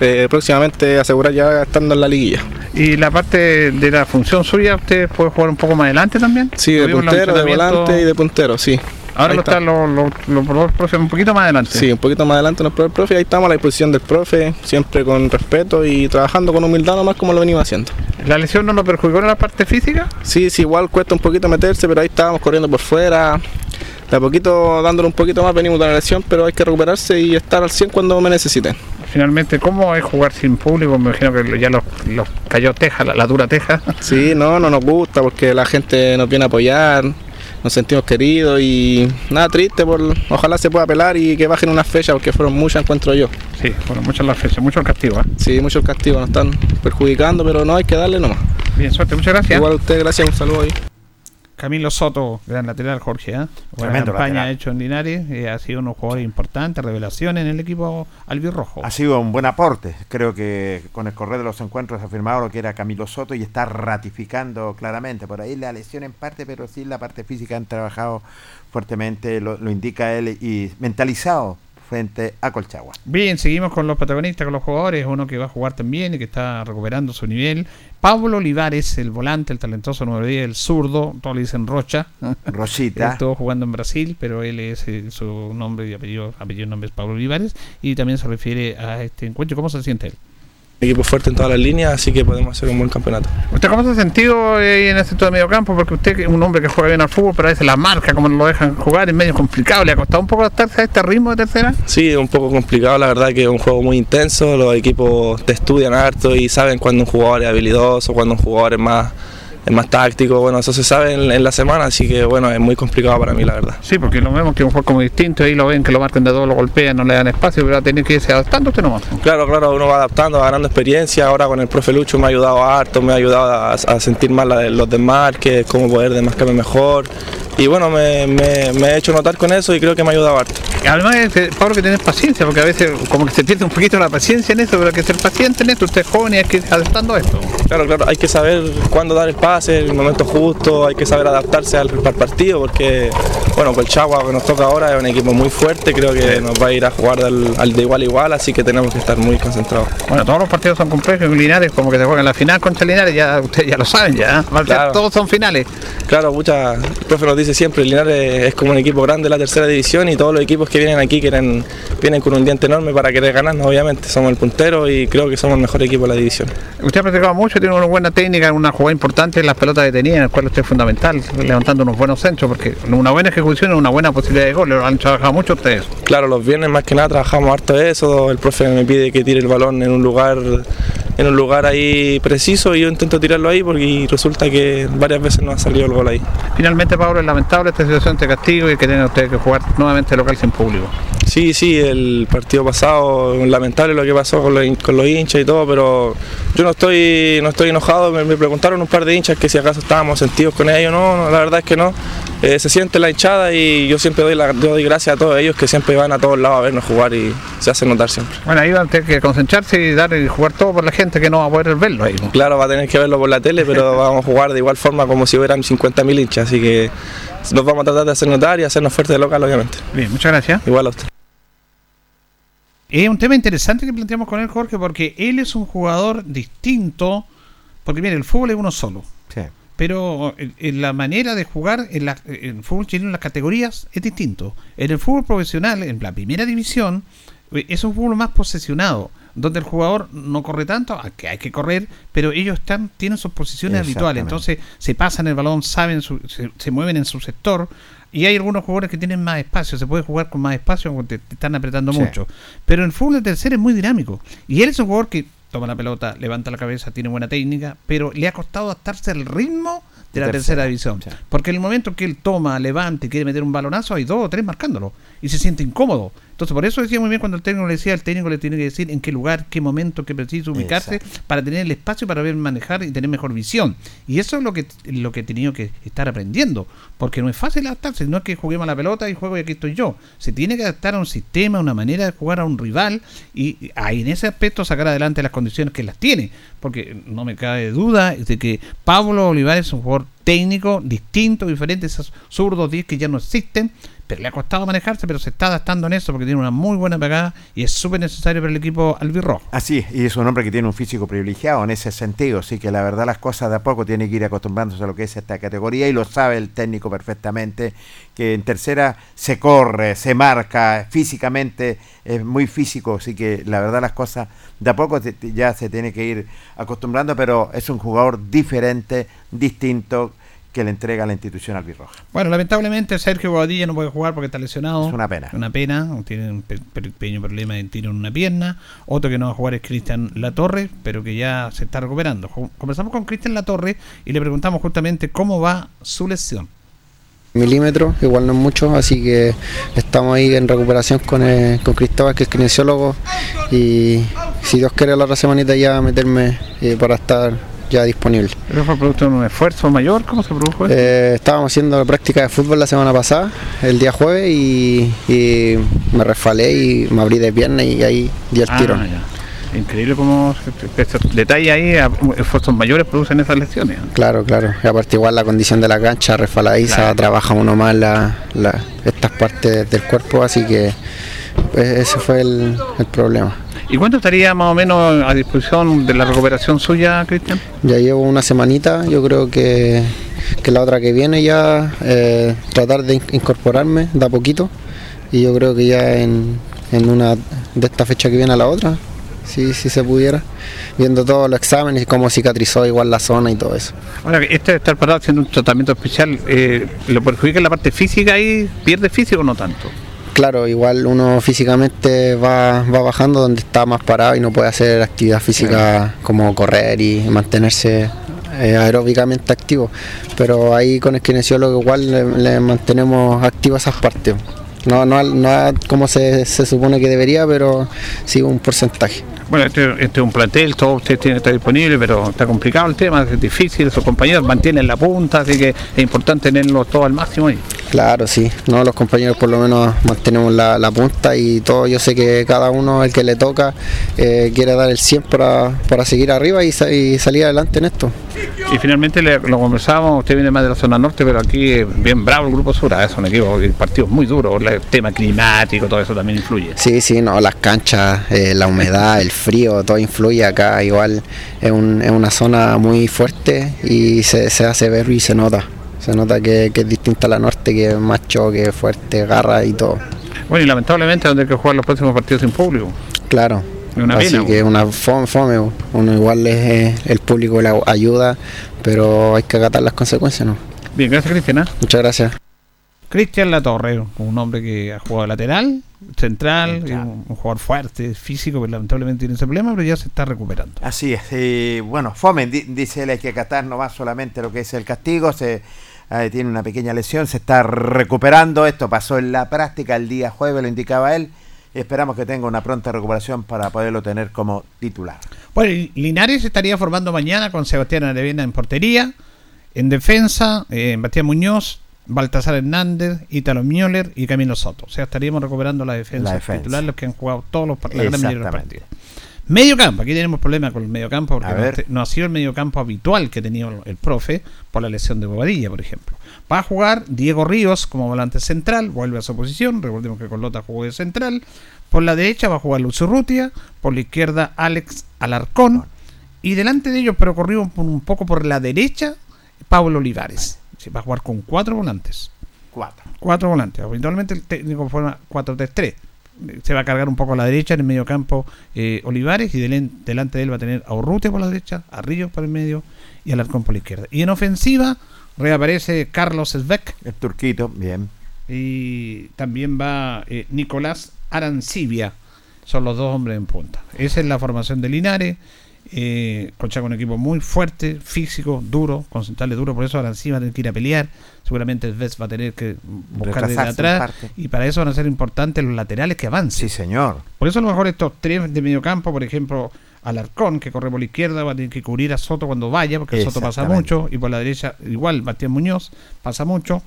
eh, próximamente asegurar ya estando en la liguilla. Y la parte de la función suya, ¿usted puede jugar un poco más adelante también? Sí, de Lo puntero, de volante y de puntero, sí. Ahora Ahí lo está. están los los- los- los profes un poquito más adelante. Sí, un poquito más adelante nos prueba el profe, ahí estamos a la disposición del profe, siempre con respeto y trabajando con humildad nomás como lo venimos haciendo. ¿La lesión no lo perjudicó en la parte física? Sí, sí, igual cuesta un poquito meterse, pero ahí estábamos corriendo por fuera. De a poquito, dándole un poquito más, venimos de la lesión, pero hay que recuperarse y estar al 100 cuando me necesiten. Finalmente, ¿cómo es jugar sin público? Me imagino que ya los, los cayó teja, la, la dura teja. Sí, no, no nos gusta porque la gente nos viene a apoyar, nos sentimos queridos y nada triste, por, ojalá se pueda apelar y que bajen unas fechas porque fueron muchas, encuentro yo. Sí, fueron muchas las fechas, mucho el castigo. ¿eh? Sí, muchos castigos nos están perjudicando, pero no hay que darle nomás. Bien, suerte, muchas gracias. Igual a usted, gracias, un saludo ahí. Camilo Soto, gran lateral, Jorge. ¿eh? Buena campaña lateral. ha hecho en Linares, eh, ha sido unos jugadores importantes, revelación en el equipo albirrojo. Ha sido un buen aporte. Creo que con el correr de los encuentros ha afirmado lo que era Camilo Soto y está ratificando claramente. Por ahí la lesión en parte, pero sí la parte física han trabajado fuertemente, lo, lo indica él, y mentalizado frente a Colchagua. Bien, seguimos con los protagonistas, con los jugadores. Uno que va a jugar también y que está recuperando su nivel. Pablo Olivares, el volante, el talentoso número 10, el zurdo, todos le dicen Rocha. Rochita. Estuvo jugando en Brasil, pero él es eh, su nombre y apellido, apellido nombre es Pablo Olivares. Y también se refiere a este encuentro. ¿Cómo se siente él? Equipo fuerte en todas las líneas, así que podemos hacer un buen campeonato. ¿Usted cómo se ha sentido eh, en este sector de medio campo? Porque usted es un hombre que juega bien al fútbol, pero a veces la marca, como no lo dejan jugar, es medio complicado. ¿Le ha costado un poco adaptarse a este ritmo de tercera? Sí, es un poco complicado, la verdad que es un juego muy intenso, los equipos te estudian harto y saben cuando un jugador es habilidoso, cuando un jugador es más, es más táctico, bueno, eso se sabe en, en la semana, así que bueno, es muy complicado para mí, la verdad. Sí, porque lo vemos que es un juego como distinto, ahí lo ven que lo marcan de dos, lo golpean, no le dan espacio, pero va a tener que irse adaptando usted nomás. Claro, claro, uno va adaptando, va ganando experiencia. Ahora con el profe Lucho me ha ayudado harto, me ha ayudado a, a sentir más la- los desmarques, cómo poder desmarcarme mejor. Y bueno, me, me- me he hecho notar con eso y creo que me ha ayudado harto. Además, Pablo, que tenés paciencia, porque a veces como que se pierde un poquito la paciencia en esto, pero hay que ser paciente en esto, usted es joven y hay que ir adaptando a esto. Claro, claro, hay que saber cuándo dar el pase, el momento justo, hay que saber adaptarse al, al partido porque, bueno, Colchagua que nos toca ahora es un equipo muy fuerte, creo que nos va a ir a jugar al, al de igual a igual, así que tenemos que estar muy concentrados. Bueno, todos los partidos son complejos, Linares como que se juegan la final contra Linares, ya ustedes ya lo saben, ya, ser- Claro. todos son finales. Claro, mucha, el profe nos dice siempre, Linares es como un equipo grande de la tercera división y todos los equipos que vienen aquí quieren, vienen con un diente enorme para querer ganarnos, obviamente. Somos el puntero y creo que somos el mejor equipo de la división. Usted ha practicado mucho, tiene una buena técnica, una jugada importante las pelotas detenidas, en el cual usted es fundamental, levantando unos buenos centros, porque una buena ejecución es una buena posibilidad de gol, lo han trabajado mucho ustedes. Claro, los viernes más que nada trabajamos harto de eso, el profe me pide que tire el balón en un lugar en un lugar ahí preciso y yo intento tirarlo ahí porque resulta que varias veces no ha salido el gol ahí. Finalmente, Pablo, es lamentable esta situación de castigo y que tiene usted que jugar nuevamente local sin público. Sí, sí, el partido pasado, lamentable lo que pasó con los, con los hinchas y todo, pero yo no estoy, no estoy enojado. Me, me preguntaron un par de hinchas que si acaso estábamos sentidos con ellos. No, no, la verdad es que no. Eh, se siente la hinchada y yo siempre doy, la, doy gracias a todos ellos que siempre van a todos lados a vernos jugar y se hace notar siempre. Bueno, ahí va a tener que concentrarse y dar y jugar todo por la gente que no va a poder verlo ahí. ¿no? Claro, va a tener que verlo por la tele, pero vamos a jugar de igual forma como si hubieran 50.000 hinchas, así que nos vamos a tratar de hacer notar y hacernos fuertes de local, obviamente. Bien, muchas gracias. Igual a usted. Es un tema interesante que planteamos con él, Jorge, porque él es un jugador distinto, porque mire, el fútbol es uno solo. Sí. Pero en, en la manera de jugar en, la, en el fútbol chileno, en las categorías, es distinto. En el fútbol profesional, en la primera división, eh, es un fútbol más posesionado, donde el jugador no corre tanto, aunque hay que correr, pero ellos están tienen sus posiciones habituales. Entonces se pasan el balón, saben, su- se, se mueven en su sector. Y hay algunos jugadores que tienen más espacio, se puede jugar con más espacio porque te, te están apretando Sí. mucho. Pero el fútbol de tercera es muy dinámico. Y él es un jugador que toma la pelota, levanta la cabeza, tiene buena técnica, pero le ha costado adaptarse al ritmo de la tercera, tercera, división. sí. Porque en el momento que él toma, levanta y quiere meter un balonazo, hay dos o tres marcándolo. Y se siente incómodo. Entonces, por eso decía muy bien cuando el técnico le decía, el técnico le tiene que decir en qué lugar, qué momento, qué preciso ubicarse para tener el espacio para ver manejar y tener mejor visión. Y eso es lo que lo que he tenido que estar aprendiendo. Porque no es fácil adaptarse, no es que juguemos a la pelota y juego y aquí estoy yo. Se tiene que adaptar a un sistema, a una manera de jugar a un rival y y ahí en ese aspecto sacar adelante las condiciones que las tiene. Porque no me cabe duda de que Pablo Olivares es un jugador técnico, distinto, diferente, esos zurdos 10 que ya no existen, pero le ha costado manejarse, pero se está adaptando en eso porque tiene una muy buena pegada y es súper necesario para el equipo albirrojo. Así, y es un hombre que tiene un físico privilegiado en ese sentido, así que la verdad las cosas de a poco tiene que ir acostumbrándose a lo que es esta categoría y lo sabe el técnico perfectamente, que en tercera se corre, se marca, físicamente es muy físico, así que la verdad las cosas de a poco ya se tiene que ir acostumbrando, pero es un jugador diferente, distinto, que le entrega la institución albirroja. Bueno, lamentablemente Sergio Bobadilla no puede jugar porque está lesionado. Es una pena. Una pena, tiene un pe- pe- pequeño problema de tiro en una pierna. Otro que no va a jugar es Cristian Latorre, pero que ya se está recuperando. Conversamos con Cristian Latorre y le preguntamos justamente cómo va su lesión. milímetros, igual no es mucho, así que estamos ahí en recuperación con, eh, con Cristóbal, que es kinesiólogo, y si Dios quiere la otra semanita ya meterme eh, para estar ya disponible. ¿Pero fue producto de un esfuerzo mayor? ¿Cómo se produjo eso? Eh, estábamos haciendo práctica de fútbol la semana pasada, el día jueves, y, y me resfalé y me abrí de pierna y ahí di el Ah, tiro. ya. Increíble cómo estos detalles ahí, esfuerzos mayores producen esas lesiones. Claro, claro. Y aparte igual la condición de la cancha, resfaladiza, Claro. trabaja uno más la- la- estas partes del cuerpo, así que pues, ese fue el, el problema. ¿Y cuánto estaría más o menos a disposición de la recuperación suya, Cristian? Ya llevo una semanita, yo creo que, que la otra que viene ya eh, tratar de in- incorporarme de a poquito y yo creo que ya en, en una de esta fecha que viene a la otra, si si se pudiera, viendo todos los exámenes y cómo cicatrizó igual la zona y todo eso. Ahora, este de estar parado haciendo un tratamiento especial, eh, ¿lo perjudica en la parte física ahí? ¿Pierde físico o no tanto? Claro, igual uno físicamente va, va bajando donde está más parado y no puede hacer actividad física como correr y mantenerse eh, aeróbicamente activo, pero ahí con el kinesiólogo igual le, le mantenemos activas esas partes. No, no, no como se, se supone que debería, pero sí un porcentaje. Bueno, este, este es un plantel, todo usted tiene estar disponible, pero está complicado el tema, es difícil, sus compañeros mantienen la punta, así que es importante tenerlo todo al máximo ahí. Claro, sí, no los compañeros por lo menos mantenemos la, la punta y todo, yo sé que cada uno, el que le toca, eh, quiere dar el 100 para, para seguir arriba y, y salir adelante en esto. Y finalmente le- lo conversábamos, usted viene más de la zona norte, pero aquí es bien bravo el Grupo Sur, ah, es un equipo, el partido es muy duro, el tema climático, todo eso también influye. Sí, sí, no, las canchas, eh, la humedad, el frío, todo influye acá. Igual es, un- es una zona muy fuerte y se, se hace ver y se nota. Se nota que, que es distinta a la norte, que es más choque, fuerte, garra y todo. Bueno, y lamentablemente donde hay que jugar los próximos partidos sin público. Claro. Es una Así pena, que una fome, fome, uno igual es eh, el público le ayuda, pero hay que acatar las consecuencias, ¿no? Bien, gracias Cristian. ¿ah? Muchas gracias. Cristian Latorre, un hombre que ha jugado lateral, central, y un, un jugador fuerte, físico, pero lamentablemente tiene ese problema, pero ya se está recuperando. Así es. y bueno, Fomen di- dice él hay que acatar nomás solamente lo que es el castigo. Se eh, tiene una pequeña lesión, se está recuperando. Esto pasó en la práctica el día jueves, lo indicaba él. y Esperamos que tenga una pronta recuperación para poderlo tener como titular. Bueno, Linares estaría formando mañana con Sebastián Arevena en portería, en defensa, eh, Bastián Muñoz, Baltasar Hernández, Ítalo Müller y Camilo Soto. O sea, estaríamos recuperando la defensa, La defensa. titular, los que han jugado todos los, la gran mayoría de los partidos. Medio campo, aquí tenemos problemas con el medio campo porque no, ha sido el medio campo habitual que tenía el, el profe por la lesión de Bobadilla, por ejemplo. Va a jugar Diego Ríos como volante central, vuelve a su posición, recordemos que Colota jugó de central. Por la derecha va a jugar Lucio Rutia, por la izquierda Alex Alarcón y delante de ellos, pero corrido un, un poco por la derecha, Pablo Olivares. Va a jugar con cuatro volantes. Cuatro. Cuatro volantes. Habitualmente el técnico forma 4-3-3. Se va a cargar un poco a la derecha en el medio campo eh, Olivares y delen- delante de él va a tener a Urrutia por la derecha, a Ríos por el medio y a Alarcón por la izquierda. Y en ofensiva reaparece Carlos Svek. El turquito, bien. Y también va eh, Nicolás Arancibia. Son los dos hombres en punta. Esa es la formación de Linares. Eh, concha con un equipo muy fuerte, físico, duro, con centrales duros. Por eso Arancibia va a tener que ir a pelear. Seguramente Sves va a tener que buscar desde atrás. Y para eso van a ser importantes los laterales que avancen. Sí, señor. Por eso a lo mejor estos tres de medio campo, por ejemplo, Alarcón, que corre por la izquierda, va a tener que cubrir a Soto cuando vaya, porque Soto pasa mucho, y por la derecha igual, Bastián Muñoz pasa mucho,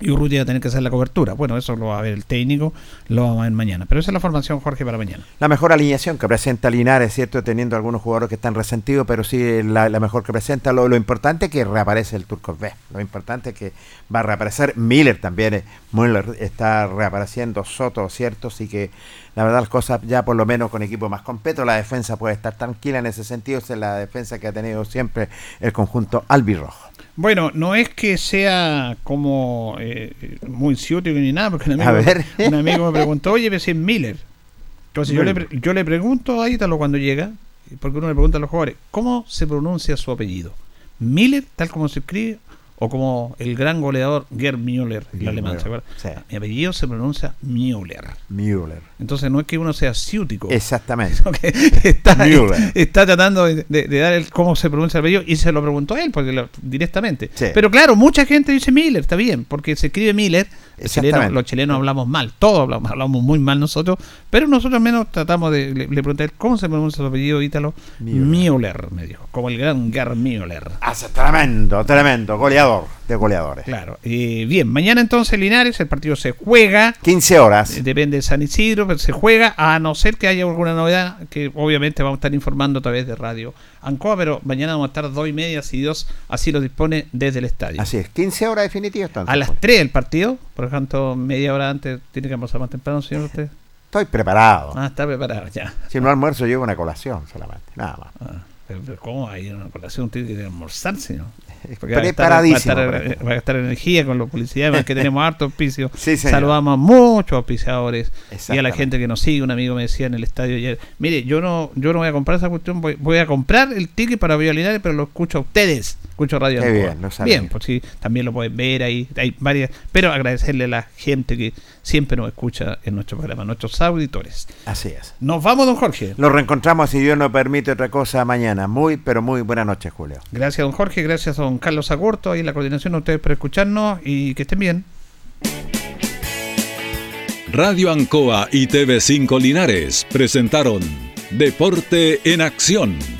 y Urrutia va a tener que hacer la cobertura. Bueno, eso lo va a ver el técnico, lo vamos a ver mañana. Pero esa es la formación, Jorge, para mañana. La mejor alineación que presenta Linares, ¿cierto? Teniendo algunos jugadores que están resentidos, pero sí la, mejor que presenta. Lo, lo importante es que reaparece el Turco B. Lo importante es que va a reaparecer Miller también. eh, Müller está reapareciendo, Soto, ¿cierto? Así que la verdad las cosas ya por lo menos con equipo más completo, la defensa puede estar tranquila en ese sentido. Esa es la defensa que ha tenido siempre el conjunto albirrojo. Bueno, no es que sea como eh, muy ciútico ni nada, porque un A amigo, ver. un amigo me preguntó, oye, pero si es Miller. Entonces yo le, yo le pregunto a Ítalo cuando llega, porque uno le pregunta a los jugadores, ¿cómo se pronuncia su apellido? ¿Miller, tal como se escribe? ¿O como el gran goleador Gerd Müller, el alemán? ¿se Müller, acuerda? Mi apellido se pronuncia Müller. Müller. Entonces no es que uno sea ciútico. Exactamente. está, Müller. está tratando de, de- de dar el cómo se pronuncia el apellido y se lo preguntó a él porque lo- directamente. Sí. Pero claro, mucha gente dice Miller, está bien, porque se escribe Miller. Los chilenos, Exactamente. los chilenos hablamos mal, todos hablamos, hablamos muy mal nosotros, pero nosotros menos tratamos de. Le, le pregunté cómo se pronuncia su apellido ítalo. Müller, me dijo, como el gran Gerd Müller. Hace tremendo, tremendo, goleador de goleadores. Claro. Eh, bien, mañana entonces Linares, el partido se juega. 15 horas. Eh, Depende de San Isidro, pero se juega, a no ser que haya alguna novedad, que obviamente vamos a estar informando a través de Radio Ancoa, pero mañana vamos a estar dos y media, si Dios así lo dispone, desde el estadio. Así es, 15 horas definitivas. A las 3 el partido, por lo tanto, media hora antes, tiene que almorzar más temprano, señor usted. Estoy preparado. Ah, está preparado, ya. Si no almuerzo, llevo una colación solamente, nada más. Ah, pero, pero ¿cómo hay una colación? Usted tiene que almorzar, señor. Porque Preparadísimo. Va a, estar, va a gastar energía con los publicidades, que tenemos harto auspicio. Sí. Saludamos a muchos auspiciadores y a la gente que nos sigue. Un amigo me decía en el estadio ayer: Mire, yo no yo no voy a comprar esa cuestión, voy, voy a comprar el ticket para Vía Linares, pero lo escucho a ustedes. Escucho Radio Qué bien, no sabía. Bien, pues sí, también lo pueden ver ahí, hay varias, pero agradecerle a la gente que siempre nos escucha en nuestro programa, nuestros auditores. Así es. Nos vamos, don Jorge. Nos reencontramos, si Dios nos permite, otra cosa mañana. Muy, pero muy buenas noches, Julio. Gracias, don Jorge, gracias, don Carlos Agurto, y la coordinación a ustedes por escucharnos y que estén bien. Radio Ancoa y TV5 Linares presentaron Deporte en Acción.